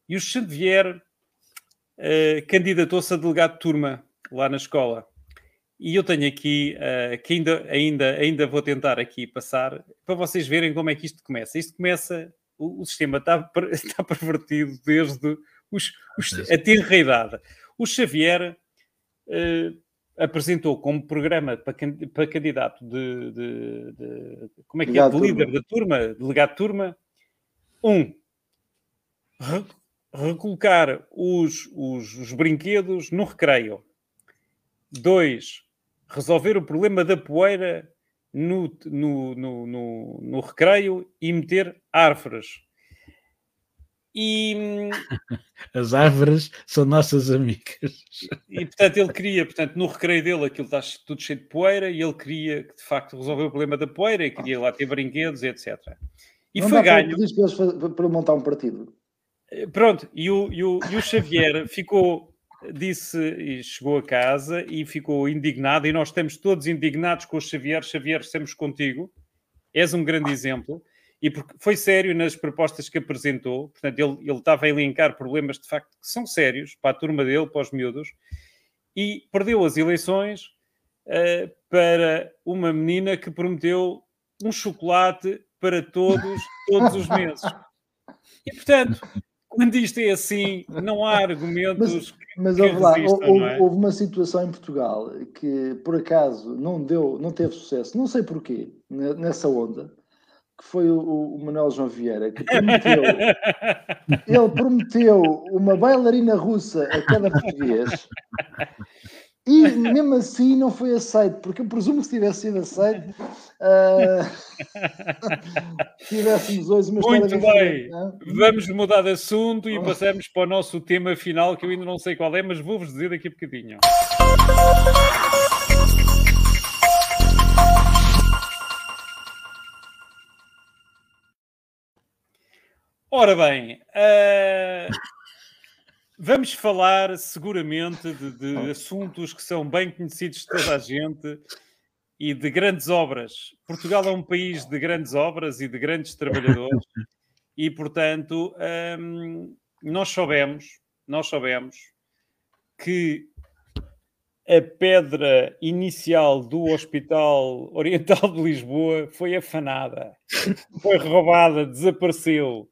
E o Xavier eh, candidatou-se a delegado de turma lá na escola. E eu tenho aqui, eh, que ainda, ainda, ainda vou tentar aqui passar, para vocês verem como é que isto começa. Isto começa, o, o sistema está, está pervertido desde os, os, a tenra idade. O Xavier eh, apresentou como programa para, can- para candidato de, de- de- como é que Delegado é, de de líder turma. da turma, delegado de turma, um, recolocar os, os, os brinquedos no recreio. Dois, resolver o problema da poeira no, no, no, no, no recreio e meter árvores. E, As árvores são nossas amigas. e portanto ele queria, portanto, no recreio dele aquilo está tudo cheio de poeira e ele queria que de facto resolver o problema da poeira e queria lá ter brinquedos, etc. E não foi ganho. para para montar um partido. Eh, Pronto, e o, e o, e o Xavier ficou, disse, e chegou a casa e ficou indignado, e nós estamos todos indignados com o Xavier. Xavier, estamos contigo, és um grande exemplo, e porque foi sério nas propostas que apresentou, portanto, ele, ele estava a elencar problemas de facto que são sérios para a turma dele, para os miúdos, e perdeu as eleições eh, para uma menina que prometeu um chocolate para todos, todos os meses. E portanto, quando isto é assim, não há argumentos que, Mas que houve, lá, resistam, houve, é? houve uma situação em Portugal que por acaso não deu, não teve sucesso, não sei porquê, ne- nessa onda, que foi o, o Manuel João Vieira, que prometeu, ele prometeu uma bailarina russa a cada português e mesmo assim não foi aceito, porque eu presumo que se tivesse sido aceito, ah, tivéssemos hoje uma Muito bem. é? Vamos mudar de assunto e passamos para o nosso tema final, que eu ainda não sei qual é, mas vou-vos dizer daqui a bocadinho. Ora bem, ah, vamos falar seguramente de, de assuntos que são bem conhecidos de toda a gente e de grandes obras. Portugal é um país de grandes obras e de grandes trabalhadores e, portanto, hum, nós soubemos, nós soubemos que a pedra inicial do Hospital Oriental de Lisboa foi afanada, foi roubada, desapareceu.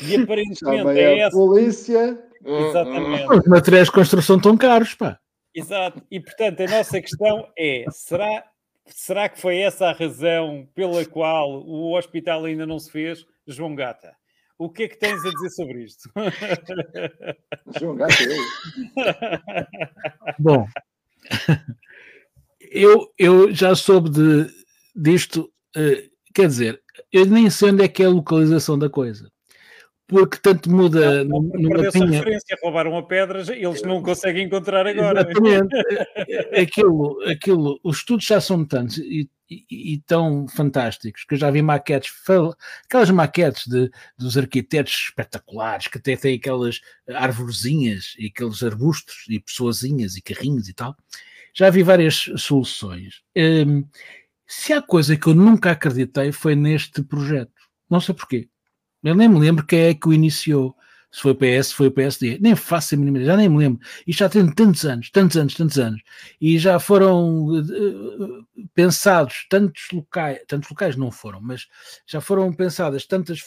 E aparentemente é a essa. polícia. Exatamente. Os materiais de construção estão caros, pá. Exato. E portanto, a nossa questão é: será, será que foi essa a razão pela qual o hospital ainda não se fez? João Gata, o que é que tens a dizer sobre isto? João Gato, eu. Bom, eu, eu já soube de, disto, eh, quer dizer, eu nem sei onde é que é a localização da coisa. Porque tanto muda no, no Perdeu-se a mapinha. referência, roubaram a pedra, eles não conseguem encontrar agora. Exatamente. É- é- Aquilo, aquilo, os estudos já são tantos e, e- e tão fantásticos que eu já vi maquetes, aquelas maquetes de, dos arquitetos espetaculares que até têm aquelas arvorezinhas e aqueles arbustos e pessoazinhas e carrinhos e tal. Já vi várias soluções. Hum, se há coisa que eu nunca acreditei foi neste projeto. Não sei porquê. Eu nem me lembro quem é que o iniciou. Se foi o PS, se foi o PSD. Nem faço a mínima ideia, já nem me lembro. Isto já tem tantos anos, tantos anos, tantos anos. E já foram eh, pensados tantos locais, tantos locais não foram, mas já foram pensadas tantas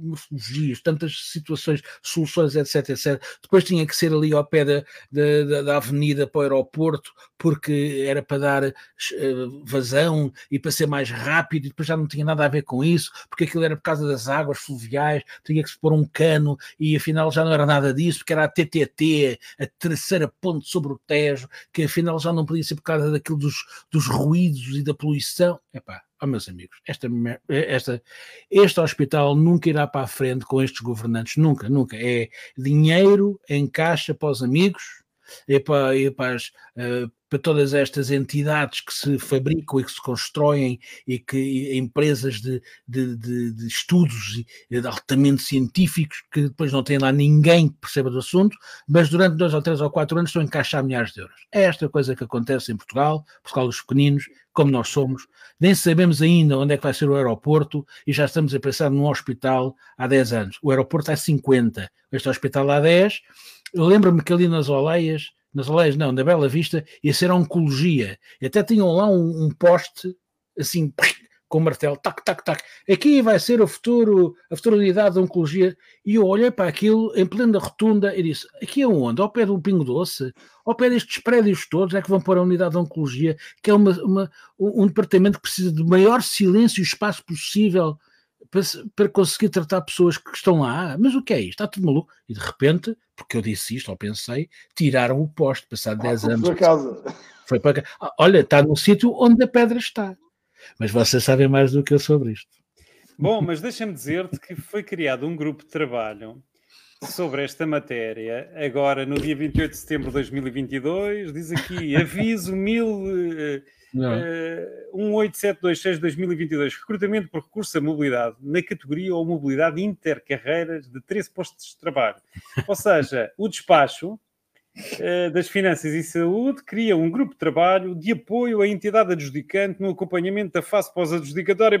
morfologias, tantas situações, soluções, etc, etc. Depois tinha que ser ali ao pé da, da, da avenida para o aeroporto, porque era para dar uh, vazão e para ser mais rápido, e depois já não tinha nada a ver com isso, porque aquilo era por causa das águas fluviais, tinha que se pôr um cano, e afinal já não era nada disso, porque era a TTT, a terceira ponte sobre o Tejo, que afinal já não podia ser por causa daquilo dos, dos ruídos e da poluição. Epá, oh, meus amigos, esta, esta, este hospital nunca irá para a frente com estes governantes, nunca, nunca. É dinheiro em caixa para os amigos, é para, é para, as, uh, para todas estas entidades que se fabricam e que se constroem e que e empresas de, de, de, de estudos altamente científicos que depois não têm lá ninguém que perceba do assunto, mas durante dois ou três ou quatro anos estão a encaixar milhares de euros. É esta coisa que acontece em Portugal, Portugal dos pequeninos, como nós somos, nem sabemos ainda onde é que vai ser o aeroporto e já estamos a pensar num hospital há 10 anos. O aeroporto há 50, este hospital há 10. Eu lembro-me que ali nas Oleias nas aleias não, na Bela Vista, ia ser a oncologia. E até tinham lá um, um poste assim com martelo, tac, tac, tac. Aqui vai ser o futuro, a futura unidade da oncologia. E eu olhei para aquilo em plena rotunda e disse: aqui é onde? Ao pé do Pingo Doce? Ao pé destes prédios todos é que vão pôr a unidade da oncologia, que é uma, uma um departamento que precisa de maior silêncio e espaço possível para, para, conseguir tratar pessoas que estão lá. Mas o que é isto? Está tudo maluco. E de repente, porque eu disse isto, ou pensei, tiraram o poste, passado 10 ah, anos. Foi para casa. Foi para ah, Olha, está no sítio onde a pedra está. Mas vocês sabem mais do que eu sobre isto. Bom, mas deixa-me dizer-te que foi criado um grupo de trabalho sobre esta matéria, agora no dia 28 de setembro de 2022, diz aqui, aviso mil... Uh, Uh, 18726-2022, recrutamento por recurso à mobilidade na categoria ou mobilidade intercarreiras de 13 postos de trabalho. Ou seja, o despacho uh, das Finanças e Saúde cria um grupo de trabalho de apoio à entidade adjudicante no acompanhamento da fase pós-adjudicatória.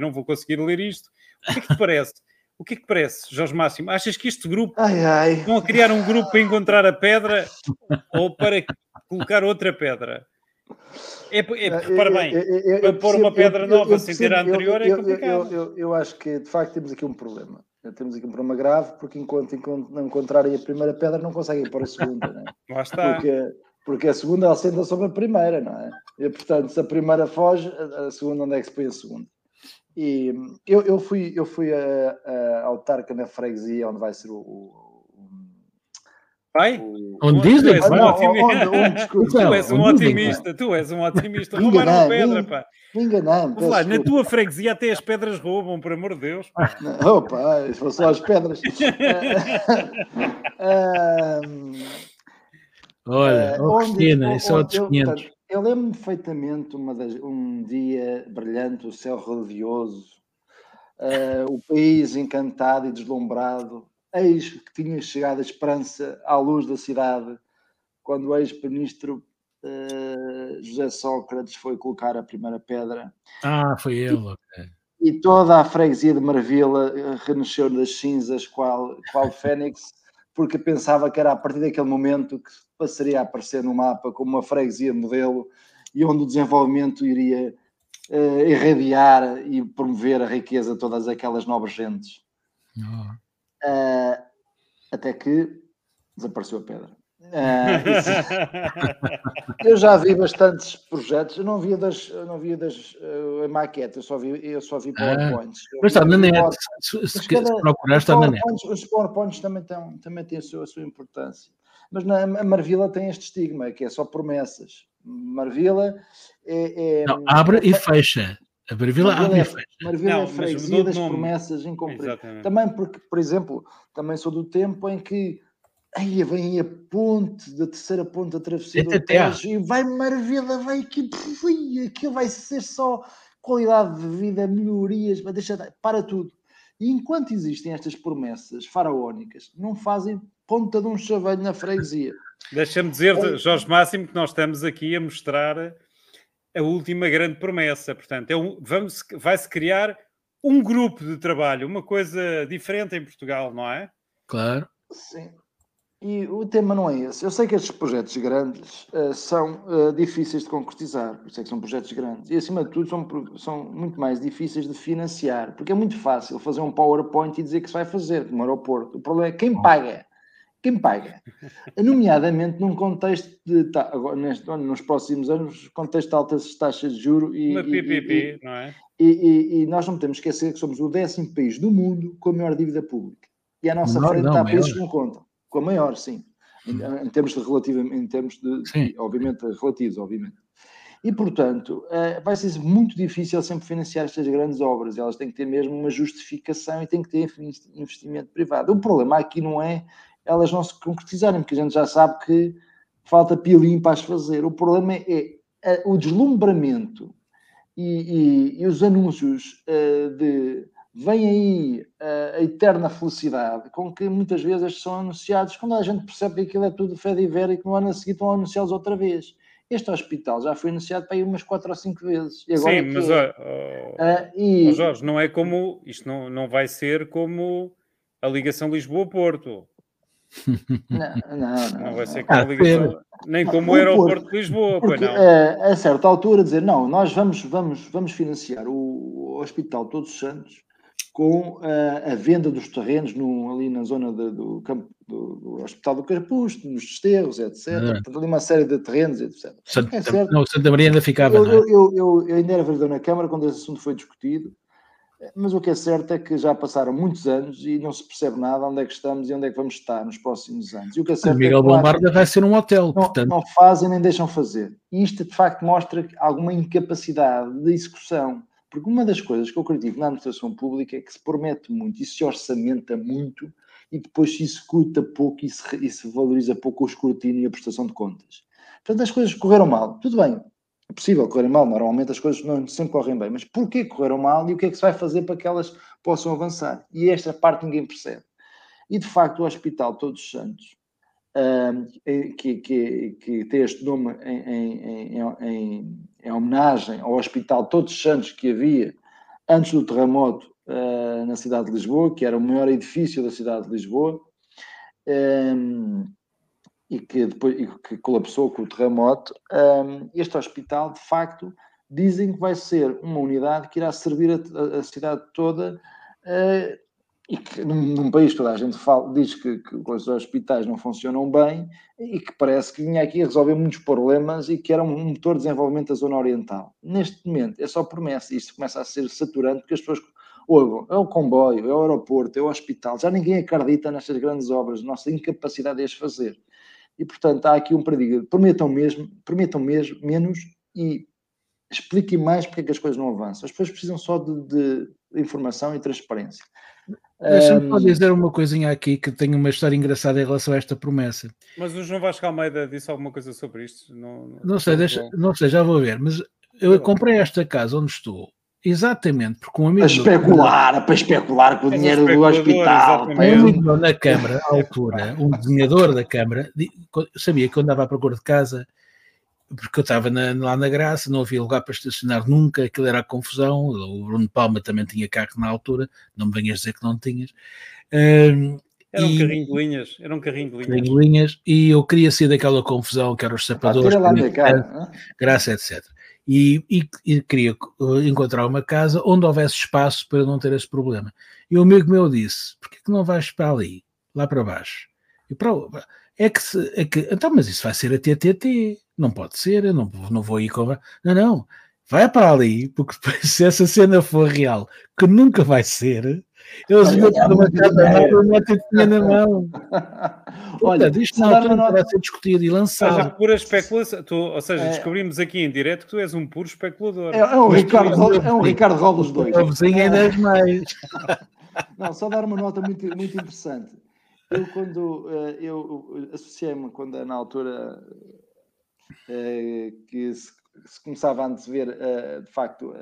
Não vou conseguir ler isto. O que é que te parece? O que é que parece, Jorge Máximo? Achas que este grupo ai, ai. vão criar um grupo para encontrar a pedra ou para colocar outra pedra? É, é, repara bem, eu, para pôr uma pedra nova sem ter a anterior é complicado. Eu, eu, acho que de facto temos aqui um problema. Temos aqui um problema grave, porque enquanto não encontrarem a primeira pedra, não conseguem pôr a segunda. Não é? Lá está. Porque, porque a segunda assenta sobre a primeira, não é? E portanto, se a primeira foge, a segunda, onde é que se põe a segunda? E eu, eu fui, eu fui a, a, ao Tarca na freguesia, onde vai ser o Vai? Onde dizem? Tu és um, otimista. tu és um otimista. Tu és um otimista. Roubaram pedra, pá. Enganando. Lá, na tua freguesia até as pedras roubam, por amor de Deus. Não, opa, se só as pedras. Olha, oh, Cristina, isso é outros 500. Eu lembro-me perfeitamente uma das, um dia brilhante, o céu radioso, uh, o país encantado e deslumbrado, eis que tinha chegado a esperança à luz da cidade, quando o ex-ministro uh, José Sócrates foi colocar a primeira pedra. Ah, foi ele, ok. E toda a freguesia de Marvila eh, renasceu das cinzas, qual, qual Fênix, porque pensava que era a partir daquele momento que passaria a aparecer no mapa como uma freguesia modelo e onde o desenvolvimento iria uh, irradiar e promover a riqueza de todas aquelas nobres gentes. Oh. Uh, até que desapareceu a pedra. Uh, eu já vi bastantes projetos, eu não via das, não via das uh, maquetes, eu só vi, eu só vi PowerPoints. Ah, mas está na net, se, se, se procurar está na net. Os PowerPoints também têm, também têm a, sua, a sua importância. Mas na a Marvila tem este estigma, que é só promessas. Marvila é. é não, abre e fecha. A Marvila abre e fecha. Marvila é freguesia das promessas incumpridas. Também porque, por exemplo, também sou do tempo em que aí vem a ponte, da terceira ponte da travessia do Tejo, e vai Marvila, vai aqui, aquilo vai ser só qualidade de vida, melhorias, vai deixar, para tudo. E enquanto existem estas promessas faraónicas, não fazem ponta de um chaveiro na freguesia. Deixa-me dizer, Jorge Máximo, que nós estamos aqui a mostrar a última grande promessa. Portanto, é um, vamos, vai-se criar um grupo de trabalho, uma coisa diferente em Portugal, não é? Claro. Sim. E o tema não é esse. Eu sei que estes projetos grandes uh, são uh, difíceis de concretizar, por isso é que são projetos grandes. E acima de tudo são, são muito mais difíceis de financiar, porque é muito fácil fazer um PowerPoint e dizer que se vai fazer, como aeroporto. O problema é quem paga. Quem paga? Nomeadamente num contexto de, tá, agora, neste, nos próximos anos, contexto de altas taxas de juros e. Uma PPP, e, não é? E, e, e, nós não podemos esquecer que somos o décimo país do mundo com a maior dívida pública. E à nossa não, frente não, há países que não contam com a maior, sim. Em, em termos de relativamente, em termos de, sim. obviamente, relativos, obviamente. E, portanto, uh, vai ser muito difícil sempre financiar estas grandes obras. Elas têm que ter mesmo uma justificação e têm que ter investimento privado. O problema aqui não é elas não se concretizarem, porque a gente já sabe que falta pilim para as fazer. O problema é, é o deslumbramento e, e, e os anúncios uh, de vem aí a, a eterna felicidade, com que muitas vezes são anunciados, quando a gente percebe que aquilo é tudo fé de ver e que no ano a seguir estão a anunciá-los outra vez. Este hospital já foi anunciado para aí umas 4 ou 5 vezes. Sim, é mas é. oh, uh, e... oh, Jorge, não é como isto não, não vai ser como a ligação Lisboa-Porto. Não, não, não, não vai ser como a ligação, nem como o aeroporto de Lisboa, porque, não. É, a certa altura dizer, não, nós vamos, vamos, vamos financiar o, o Hospital Todos os Santos com a, a venda dos terrenos no, ali na zona de, do, campo, do, do, Hospital do Carpusto, nos desterros, etc. É. Portanto, ali uma série de terrenos, etc. Santa, é certo. Não, Santa Maria ainda ficava. Eu, é? eu, eu, eu, ainda era vereador na Câmara quando esse assunto foi discutido, mas o que é certo é que já passaram muitos anos e não se percebe nada onde é que estamos e onde é que vamos estar nos próximos anos. E o que é certo Miguel é que, Bombarda vai ser um hotel, não, portanto. Não fazem nem deixam fazer. E isto, de facto, mostra alguma incapacidade de execução porque uma das coisas que eu critico na administração pública é que se promete muito e se orçamenta muito e depois se executa pouco e se, e se valoriza pouco o escrutínio e a prestação de contas. Portanto, as coisas correram mal. Tudo bem, é possível correr mal, normalmente as coisas não sempre correm bem, mas porquê correram mal e o que é que se vai fazer para que elas possam avançar? E esta parte ninguém percebe. E de facto, o Hospital Todos os Santos, que, que, que, tem este nome em, em, em, em, homenagem ao Hospital Todos os Santos que havia antes do terremoto uh, na cidade de Lisboa, que era o maior edifício da cidade de Lisboa, um, e que depois e que colapsou com o terremoto. Um, este hospital, de facto, dizem que vai ser uma unidade que irá servir a, a cidade toda. Uh, e que num, num, país que toda a gente fala, diz que, que, os hospitais não funcionam bem e que parece que vinha aqui a resolver muitos problemas e que era um motor de desenvolvimento da zona oriental. Neste momento é só promessa, isto começa a ser saturante porque as pessoas ouvem, é o comboio, é o aeroporto, é o hospital, já ninguém acredita nestas grandes obras, nossa incapacidade de as fazer. E portanto há aqui um paradigma, prometam mesmo, prometam mesmo menos e expliquem mais porque é que as coisas não avançam. As pessoas precisam só de, de informação e transparência. Deixa-me só dizer uma coisinha aqui que tem uma história engraçada em relação a esta promessa. Mas o João Vasco Almeida disse alguma coisa sobre isto? Não, não, não sei, deixa, não sei, já vou ver. Mas eu comprei esta casa onde estou exatamente porque um amigo. Para especular, para especular com o dinheiro do hospital. Um amigo na Câmara, à altura, um desenhador da Câmara, sabia que eu andava à procura de casa porque eu estava na, lá na Graça, não havia lugar para estacionar nunca, aquilo era a confusão. O Bruno Palma também tinha carro na altura, não me venhas dizer que não tinhas. Um, era um e, carrinho de linhas, era um carrinho de linhas. De linhas e eu queria sair daquela confusão que eram os sapadores, ah, graça, etc. E, e, e, queria encontrar uma casa onde houvesse espaço para não ter esse problema. E o amigo meu disse: porquê que não vais para ali, lá para baixo? E para, é que, se, é que então, mas isso vai ser a TTT. Não pode ser, eu não, não vou ir com. Não, não. Vai para ali, porque se essa cena for real, que nunca vai ser, eles vão ter uma casa tinha na mão. Olha, isto na altura nota... ser discutido e lançado. Ou seja, pura especulação. Tu, ou seja, é... descobrimos aqui em direto que tu és um puro especulador. É, é um, Ricardo, é um Ricardo Robles 2. O vizinho ainda é mais. Não, só dar uma nota muito, muito interessante. Eu, quando uh, eu associei-me, quando na altura uh, que se, se, começava a antever, uh, de facto,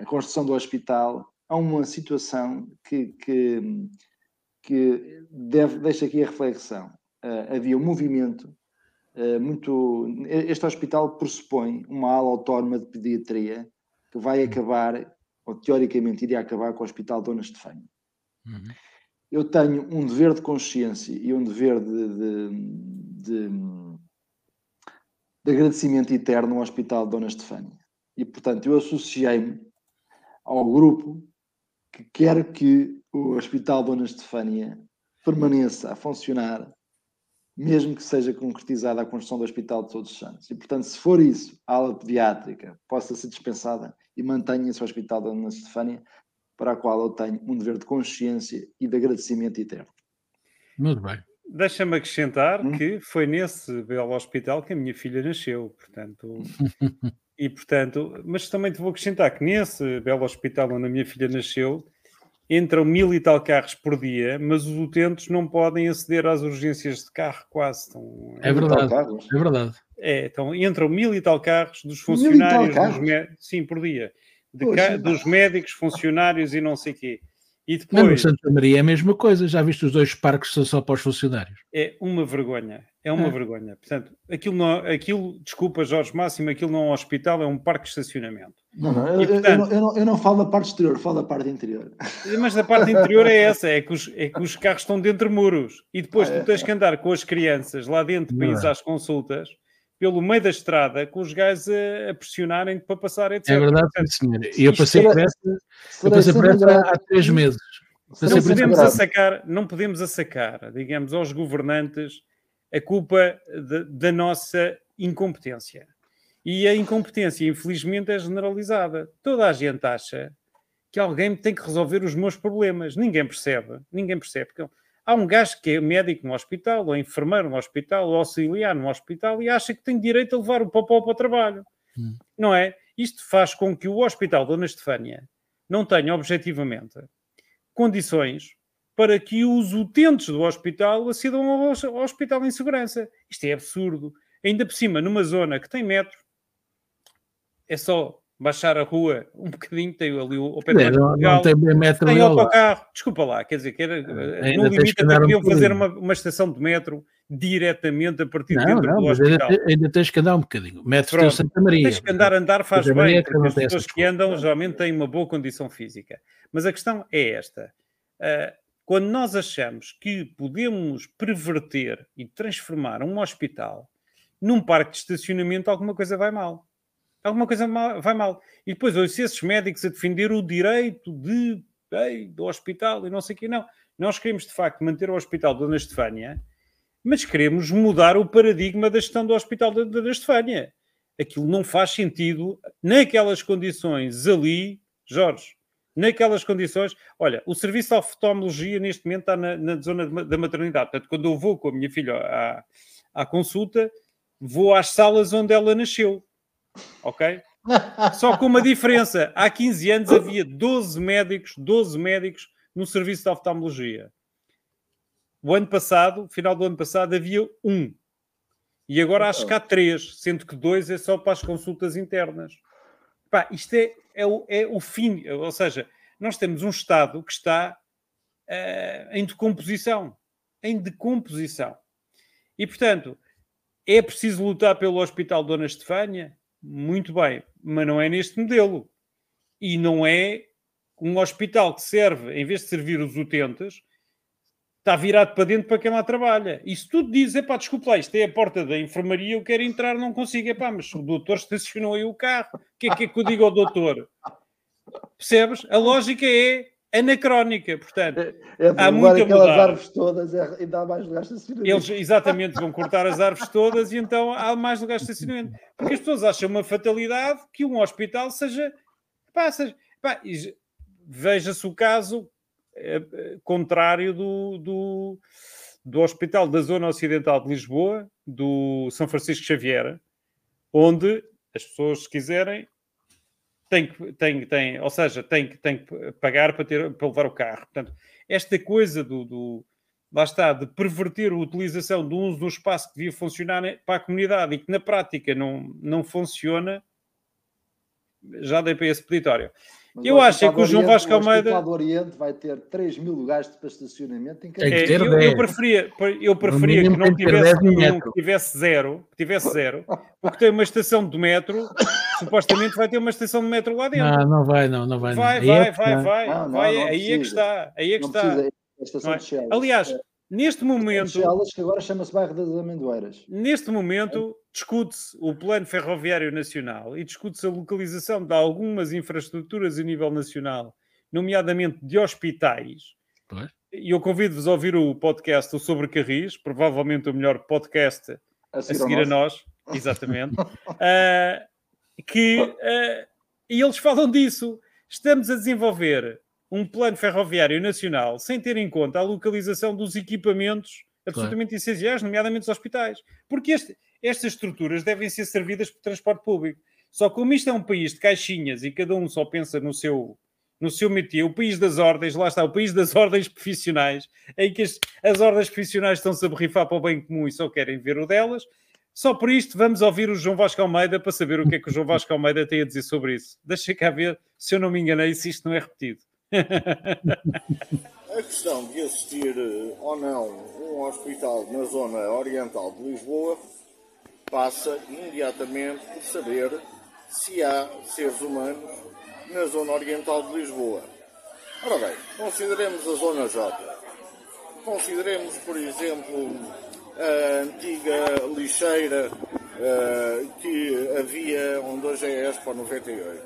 a construção do hospital, há uma situação que, que, que deve, deixa aqui a reflexão. havia um movimento muito. Este hospital pressupõe uma ala autónoma de pediatria que vai acabar, ou teoricamente iria acabar, com o Hospital Dona Estefânia. Uhum. eu tenho um dever de consciência e um dever de, de, de, de agradecimento eterno ao Hospital Dona Estefânia. E, portanto, eu associei-me ao grupo que quer que o Hospital Dona Estefânia permaneça a funcionar, mesmo que seja concretizada a construção do Hospital de Todos os Santos. E, portanto, se for isso, a ala pediátrica possa ser dispensada e mantenha-se o Hospital Dona Estefânia, para a qual eu tenho um dever de consciência e de agradecimento eterno. Muito bem. Deixa-me acrescentar hum? que foi nesse belo hospital que a minha filha nasceu, portanto, e portanto, mas também te vou acrescentar que nesse belo hospital onde a minha filha nasceu, entram mil e tal carros por dia, mas os utentes não podem aceder às urgências de carro quase. Estão... É verdade, é verdade. É, então entram mil e tal carros dos funcionários, dos sim, por dia de, dos médicos, funcionários e não sei quê. E depois, não, no Santa Maria é a mesma coisa. Já viste os dois parques são só para os funcionários? É uma vergonha. É uma é. vergonha. Portanto, aquilo, não, aquilo, desculpa, Jorge Máximo, aquilo não é um hospital, é um parque de estacionamento. Não, não, e, portanto, eu, eu, eu, não eu, não falo da parte exterior, falo da parte interior. Mas da parte interior é essa, é que os, é que os carros estão dentro de muros e depois ah, tu tens é. que andar com as crianças lá dentro para ir é. às consultas pelo meio da estrada com os gajos a, a pressionarem para passar, etc. É verdade, senhor. E eu passei por essa, eu passei por essa há três meses. Não podemos, assacar, não podemos assacar, digamos, aos governantes a culpa de, da nossa incompetência. E a incompetência, infelizmente, é generalizada. Toda a gente acha que alguém tem que resolver os meus problemas. Ninguém percebe. Ninguém percebe. Há um gajo que é médico no hospital, ou enfermeiro no hospital, ou auxiliar no hospital e acha que tem direito a levar o popó para o trabalho. Hum. Não é? Isto faz com que o Hospital Dona Estefânia não tenha, objetivamente, condições para que os utentes do hospital acedam ao, hospital em segurança. Isto é absurdo. Ainda por cima, numa zona que tem metro, é só baixar a rua um bocadinho, tem ali o, pé é, não, não tem bem metro tem autocarro, desculpa lá, quer dizer, que era, é, no limite até podiam um fazer uma, uma estação de metro diretamente a partir não, de dentro não, do hospital. Ainda, ainda, tens que andar um bocadinho. Metro Pronto, Santa Maria. Tens que andar, andar faz Santa bem, porque as pessoas que andam geralmente têm uma boa condição física. Mas a questão é esta. Uh, quando nós achamos que podemos perverter e transformar um hospital num parque de estacionamento, alguma coisa vai mal alguma coisa vai mal. E depois ouço esses médicos a defender o direito de, ei, do hospital e não sei o quê. Não, nós queremos de facto manter o hospital Dona Estefânia, mas queremos mudar o paradigma da gestão do hospital de Dona Estefânia. Aquilo não faz sentido naquelas condições ali, Jorge, naquelas condições. Olha, o serviço de oftalmologia neste momento está na, na zona de, da maternidade. Portanto, quando eu vou com a minha filha à, à consulta, vou às salas onde ela nasceu ok? Só com uma diferença. Há 15 anos havia 12 médicos, 12 médicos no serviço de oftalmologia. O ano passado, final do ano passado, havia um. E agora acho que há três, sendo que dois é só para as consultas internas. Pá, isto é, é, o, é o fim. Ou seja, nós temos um Estado que está uh, em decomposição. Em decomposição. E, portanto, é preciso lutar pelo Hospital Dona Estefânia? Muito bem, mas não é neste modelo. E não é um hospital que serve, em vez de servir os utentes, está virado para dentro para quem lá trabalha. E se tudo diz, epá, desculpa lá, isto é a porta da enfermaria, eu quero entrar, não consigo, epá, mas o doutor estacionou aí o carro, o que é que, é que eu digo ao doutor? Percebes? A lógica é anacrónica, portanto, é, é há muito aquelas mudar. árvores todas é, e dá mais lugares de estacionamento. Eles, exatamente, vão cortar as árvores todas e então há mais lugares de estacionamento. Porque as pessoas acham uma fatalidade que um hospital seja... Pá, seja Veja-se o caso contrário do, do, do Hospital da Zona Ocidental de Lisboa, do São Francisco Xavier, onde as pessoas, se quiserem, tem que, tem, tem, ou seja, tem que, tem que pagar para, ter, para levar o carro. Portanto, esta coisa do, do lá está, de perverter a utilização do uso do espaço que devia funcionar para a comunidade e que na prática não, não funciona, já dei para esse peditório. Mas eu acho é que o João Vasco Almeida. O do Oriente vai ter 3 mil lugares para estacionamento em cada é, eu, eu, preferia, eu preferia que não tivesse nenhum, que tivesse zero, que tivesse zero, porque tem uma estação de metro, supostamente vai ter uma estação de metro lá dentro. Não, não vai, não, não vai. Vai, não. vai, vai, vai, não, vai, não, aí é que está, aí é que está. É? de. Aliás, É, neste momento, de Chelas, que agora chama-se Bairro das Amendoeiras. neste momento discute-se o plano ferroviário nacional e discute-se a localização de algumas infraestruturas a nível nacional, nomeadamente de hospitais. Pois. E eu convido-vos a ouvir o podcast o Sobre Carris, provavelmente o melhor podcast A a seguir, ao seguir a nós, exatamente, ah, que ah, e eles falam disso. Estamos a desenvolver um plano ferroviário nacional sem ter em conta a localização dos equipamentos absolutamente essenciais, nomeadamente os hospitais. Porque este- estas estruturas devem ser servidas por transporte público. Só que como isto é um país de caixinhas e cada um só pensa no seu no seu métier, o país das ordens, lá está, o país das ordens profissionais, em que as, as ordens profissionais estão-se a borrifar para o bem comum e só querem ver o delas. Só por isto vamos ouvir o João Vasco Almeida para saber o que é que o João Vasco Almeida tem a dizer sobre isso. Deixa cá ver se eu não me enganei, se isto não é repetido. A questão de assistir eh, ou não um hospital na zona oriental de Lisboa passa imediatamente por saber se há seres humanos na zona oriental de Lisboa. Ora bem, consideremos a zona J. Consideremos, por exemplo, a antiga lixeira eh, que havia onde hoje é Expo 98.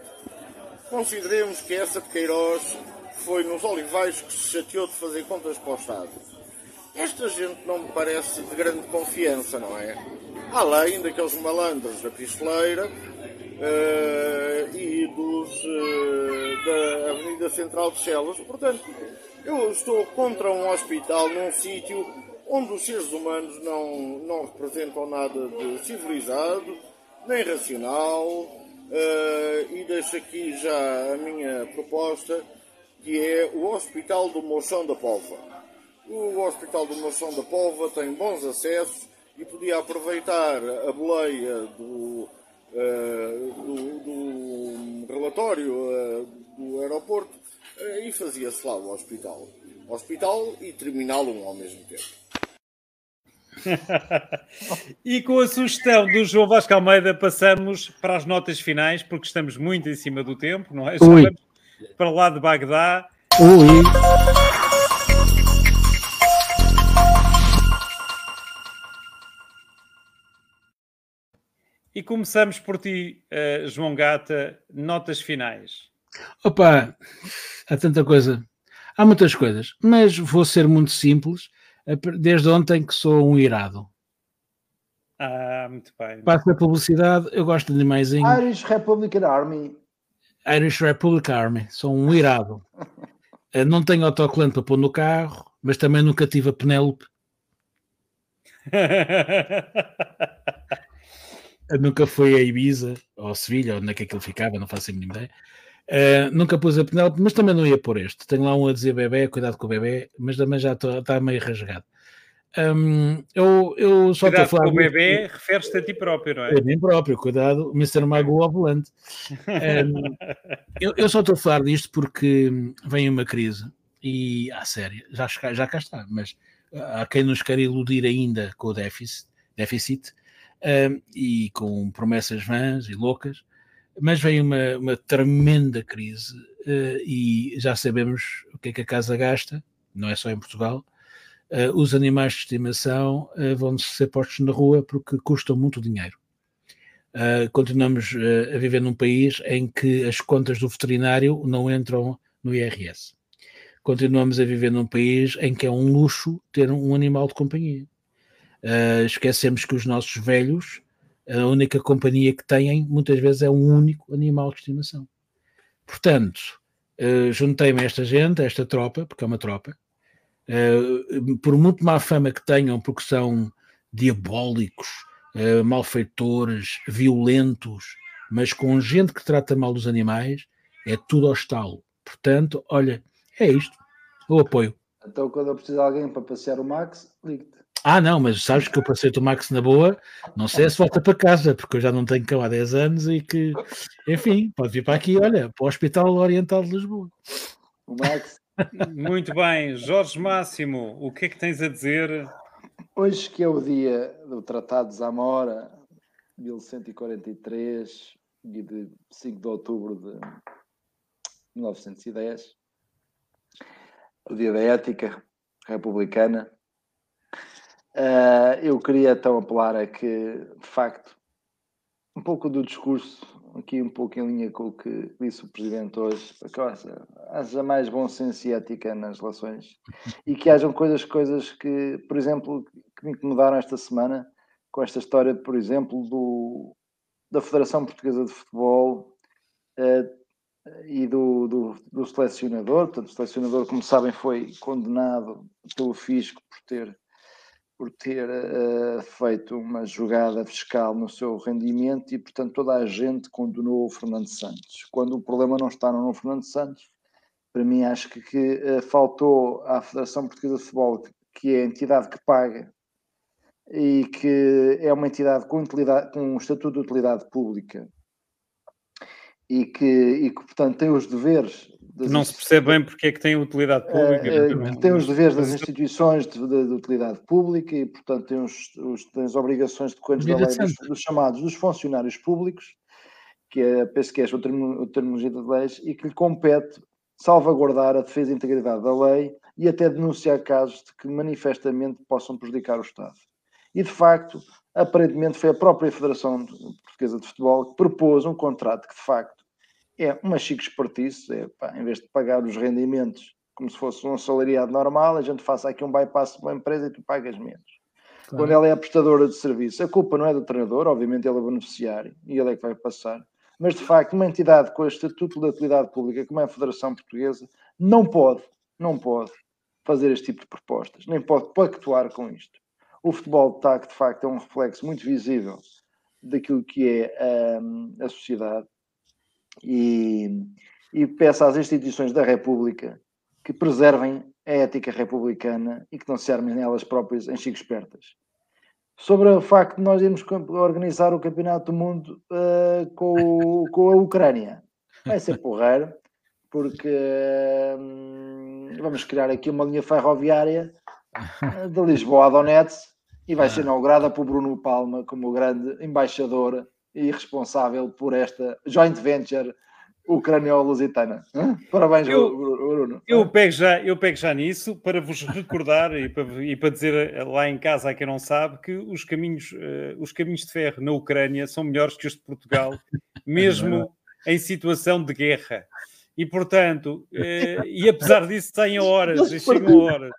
Consideremos que essa de Queiroz foi nos Olivais que se chateou de fazer contas para o Estado. Esta gente não me parece de grande confiança, não é? Além daqueles malandros da Pistoleira eh, e dos eh, da Avenida Central de Chelas. Portanto, eu estou contra um hospital num sítio onde os seres humanos não, não representam nada de civilizado, nem racional, eh, e deixo aqui já a minha proposta, que é o Hospital do Mochão da Póvoa. O Hospital do Mochão da Póvoa tem bons acessos e podia aproveitar a boleia do, eh, do, do relatório eh, do aeroporto eh, e fazia-se lá o hospital. Hospital e terminal um ao mesmo tempo. E com a sugestão do João Vasco Almeida, passamos para as notas finais, porque estamos muito em cima do tempo, não é? Já vamos para lá de Bagdá. Ui. E começamos por ti, eh, João Gata, notas finais. Opa, há tanta coisa. Há muitas coisas, mas vou ser muito simples. Desde ontem que sou um irado. Ah, muito bem. Passo a publicidade, eu gosto de animaizinhos. Irish Republican Army. Irish Republic Army, sou um irado. Eh, Não tenho autocolante para pôr no carro, mas também nunca tive a Penélope. Nunca fui a Ibiza ou a Sevilha, onde é que aquilo ficava, não faço a mínima ideia. Eh, nunca pus a Penélope, mas também não ia pôr este. Tenho lá um a dizer bebê, cuidado com o bebê, mas também já está meio rasgado. Hum, eu, eu só estou a Cuidado falar com o bebê, refere-te a ti próprio, não é? a mim próprio, cuidado, Mr. Mago ao volante. Um, eu, eu só estou a falar disto porque vem uma crise e, à sério, já, cá- já cá está, mas há quem nos quer iludir ainda com o déficit, déficit e com promessas vãs e loucas, mas vem uma, uma tremenda crise uh, e já sabemos o que é que a casa gasta, não é só em Portugal. Uh, os animais de estimação uh, vão ser postos na rua porque custam muito dinheiro. Continuamos a viver num país em que as contas do veterinário não entram no IRS. Continuamos a viver num país em que é um luxo ter um animal de companhia. Uh, esquecemos que os nossos velhos, a única companhia que têm, muitas vezes é um único animal de estimação. Portanto, uh, juntei-me a esta gente, a esta tropa, porque é uma tropa, uh, por muito má fama que tenham, porque são diabólicos, uh, malfeitores, violentos, mas com gente que trata mal dos animais, é tudo ao. Portanto, olha, é isto. O apoio. Então, quando eu preciso de alguém para passear o Max, ligue-te. Ah, não, mas sabes que eu passei o Max na boa, não sei se volta para casa, porque eu já não tenho cão há 10 anos e que, enfim, pode vir para aqui, olha, para o Hospital Oriental de Lisboa. O Max, Muito bem. Jorge Máximo, o que é que tens a dizer? hoje que é o dia do Tratado de Zamora, 1143 e de 5 de outubro de 1910, o dia da ética, republicana. Uh, eu queria então apelar a que, de facto, um pouco do discurso, aqui um pouco em linha com o que disse o Presidente hoje, para que haja, haja mais bom senso e ética nas relações e que hajam coisas, coisas que, por exemplo, que me incomodaram esta semana, com esta história, por exemplo, do, da Federação Portuguesa de Futebol uh, e do, do, do, selecionador. Portanto, o selecionador, como sabem, foi condenado pelo fisco por ter, por ter uh, feito uma jogada fiscal no seu rendimento e, portanto, toda a gente condenou o Fernando Santos. Quando o problema não está no Fernando Santos, para mim, acho que, que uh, faltou à Federação Portuguesa de Futebol, que é a entidade que paga e que é uma entidade com, utilidade, com um estatuto de utilidade pública e que, e que portanto, tem os deveres. Não se percebe bem porque é que tem utilidade pública. É, tem os deveres das instituições de, de, de, utilidade pública e, portanto, tem, os, os, tem as obrigações decorrentes da lei dos, dos, chamados dos funcionários públicos, que é, penso que é a terminologia de leis, e que lhe compete salvaguardar a defesa e integridade da lei e até denunciar casos de que manifestamente possam prejudicar o Estado. E, de facto, aparentemente foi a própria Federação Portuguesa de Futebol que propôs um contrato que, de facto, é uma chique espertice, é, pá, em vez de pagar os rendimentos como se fosse um salariado normal, a gente faça aqui um bypass para uma empresa e tu pagas menos. Claro. Quando ela é a prestadora de serviço, a culpa não é do treinador, obviamente ele é beneficiário e ele é que vai passar. Mas, de facto, uma entidade com o estatuto de utilidade pública, como é a Federação Portuguesa, não pode, não pode fazer este tipo de propostas, nem pode pactuar com isto. O futebol está, de facto, é um reflexo muito visível daquilo que é um, a sociedade e, e peço às instituições da República que preservem a ética republicana e que não se armem nelas próprias em chico espertas. Sobre o facto de nós irmos organizar o Campeonato do Mundo uh, com, com a Ucrânia, vai ser porreiro, porque uh, vamos criar aqui uma linha ferroviária de Lisboa a Donetsk e vai ser inaugurada por Bruno Palma como grande embaixador e responsável por esta joint venture ucraniano-lusitana. Parabéns, eu, Bruno. Eu pego, já, eu pego já nisso para vos recordar e para, e para dizer lá em casa a quem não sabe que os caminhos, uh, os caminhos de ferro na Ucrânia são melhores que os de Portugal, mesmo em situação de guerra. E portanto, eh, e apesar disso, têm horas, e chegam horas.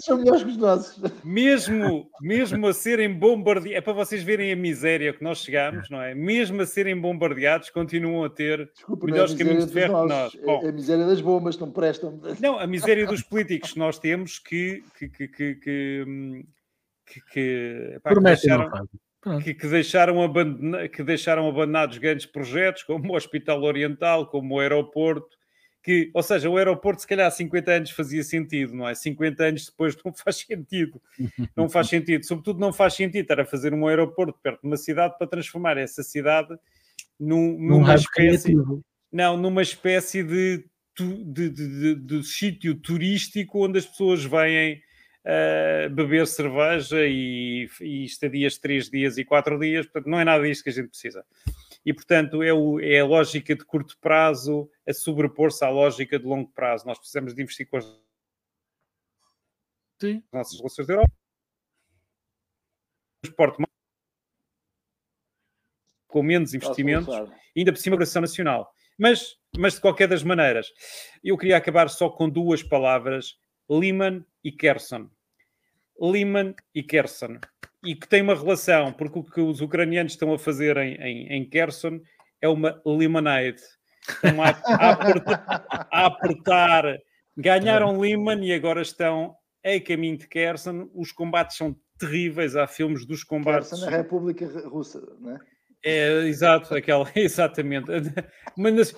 são melhores que os nossos. Mesmo, mesmo a serem bombardeados, é para vocês verem a miséria que nós chegamos, não é? Mesmo a serem bombardeados, continuam a ter Desculpa, melhores é caminhos de ferro que nós. Bom, é a miséria das bombas não prestam. Não, a miséria dos políticos que nós temos que. que, que, que, que, que, que, pá, que deixaram, que, que, deixaram abandona, que deixaram abandonados grandes projetos, como o Hospital Oriental, como o aeroporto, que, ou seja, o aeroporto se calhar há 50 anos fazia sentido, não é? 50 anos depois não faz sentido. Não faz sentido. Sobretudo não faz sentido estar a fazer um aeroporto perto de uma cidade para transformar essa cidade num, numa espécie... Não, numa espécie de, de, de, de, sítio turístico onde as pessoas vêm uh, beber cerveja e, e estadias de três dias e quatro dias, portanto, não é nada disto que a gente precisa. E, portanto, é, o, é a lógica de curto prazo a sobrepor-se à lógica de longo prazo. Nós precisamos de investir com as Sim. nossas relações da Europa. Transporte com menos investimentos, ainda por cima da nacional. Mas, mas, de qualquer das maneiras, eu queria acabar só com duas palavras: Lehman e Kerson. Liman e Kherson. E que tem uma relação, porque o que os ucranianos estão a fazer em, em, em Kherson é uma limonade. Estão a, a, apertar, a apertar. Ganharam Liman e agora estão a caminho de Kherson. Os combates são terríveis. Há filmes dos combates. Kherson na República Russa, não é? É, exato, aquela, exatamente. Mas,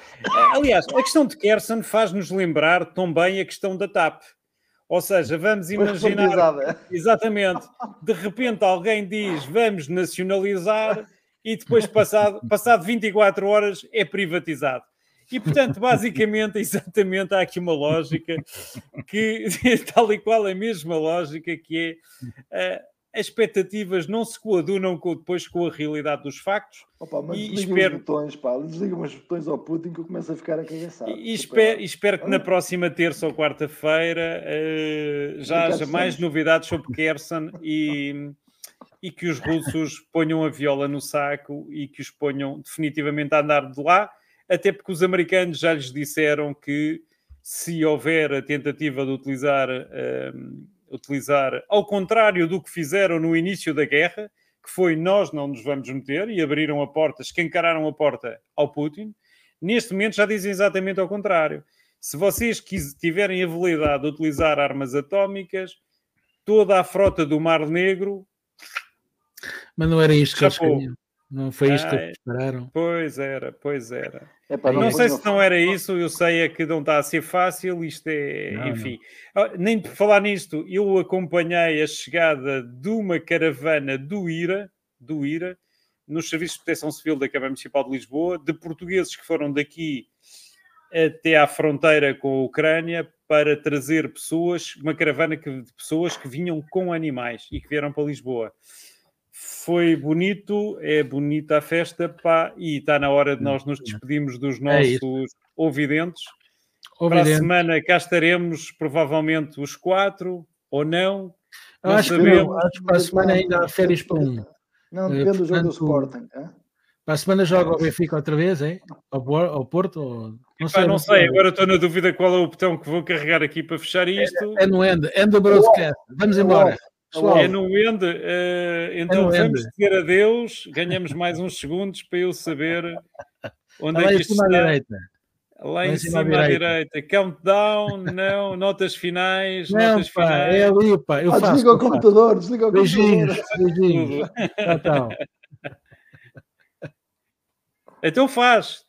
aliás, a questão de Kherson faz-nos lembrar também a questão da TAP. Ou seja, vamos imaginar. Exatamente. De repente alguém diz vamos nacionalizar e depois, passado, passado 24 horas, é privatizado. E, portanto, basicamente, exatamente, há aqui uma lógica que, tal e qual a mesma lógica que é as expectativas não se coadunam com, depois com a realidade dos factos. Opa, mas E desliga espero- os botões, pá, desliga os botões ao Putin que eu começo a ficar acagaçado. E, e espero, espero que na próxima terça ou quarta-feira eh, já haja mais novidades sobre Kherson e, e que os russos ponham a viola no saco e que os ponham definitivamente a andar de lá, até porque os americanos já lhes disseram que se houver a tentativa de utilizar, eh, utilizar ao contrário do que fizeram no início da guerra, que foi nós não nos vamos meter e abriram a porta, escancararam a porta ao Putin, neste momento já dizem exatamente ao contrário. Se vocês tiverem a validade de utilizar armas atómicas, toda a frota do Mar Negro, Mas não era isto que eles queriam. Não foi isto que Ah, esperaram. pois era, pois era. Epá, não ponham- sei se não era isso, eu sei é que não está a ser fácil, isto é, Não, enfim. Ah, Nem por falar nisto, eu acompanhei a chegada de uma caravana do IRA, do IRA, nos Serviços de Proteção Civil da Câmara Municipal de Lisboa, de portugueses que foram daqui até à fronteira com a Ucrânia para trazer pessoas, uma caravana que- de pessoas que vinham com animais e que vieram para Lisboa. Foi bonito, é bonita a festa, pá, e está na hora de nós nos despedirmos dos É nossos ouvidentes. Para a Ouvidente. semana cá estaremos, provavelmente os quatro, ou não. Eu não acho, que, sabemos. acho que para a semana ainda há férias para um. Não, Eh, depende do jogo do portanto, Sporting. hã? Para a semana joga o Benfica outra vez, é? Ao, ao Porto? Ou... Não Pá, não sei, agora estou na dúvida qual é o botão que vou carregar aqui para fechar isto. É no End. End do Broadcast. Vamos embora. Pessoal, É no End, eh, então no vamos End. dizer adeus, ganhamos mais uns segundos para eu saber onde está é lá que em isto cima à está. direita. Lá em cima, à direita. Countdown, não, notas finais, Não, notas pá, finais. é ali, pá. Eu Ah, faço. desliga o computador, desliga o Beijinhos, computador. beijinhos. Tchau. Então faz.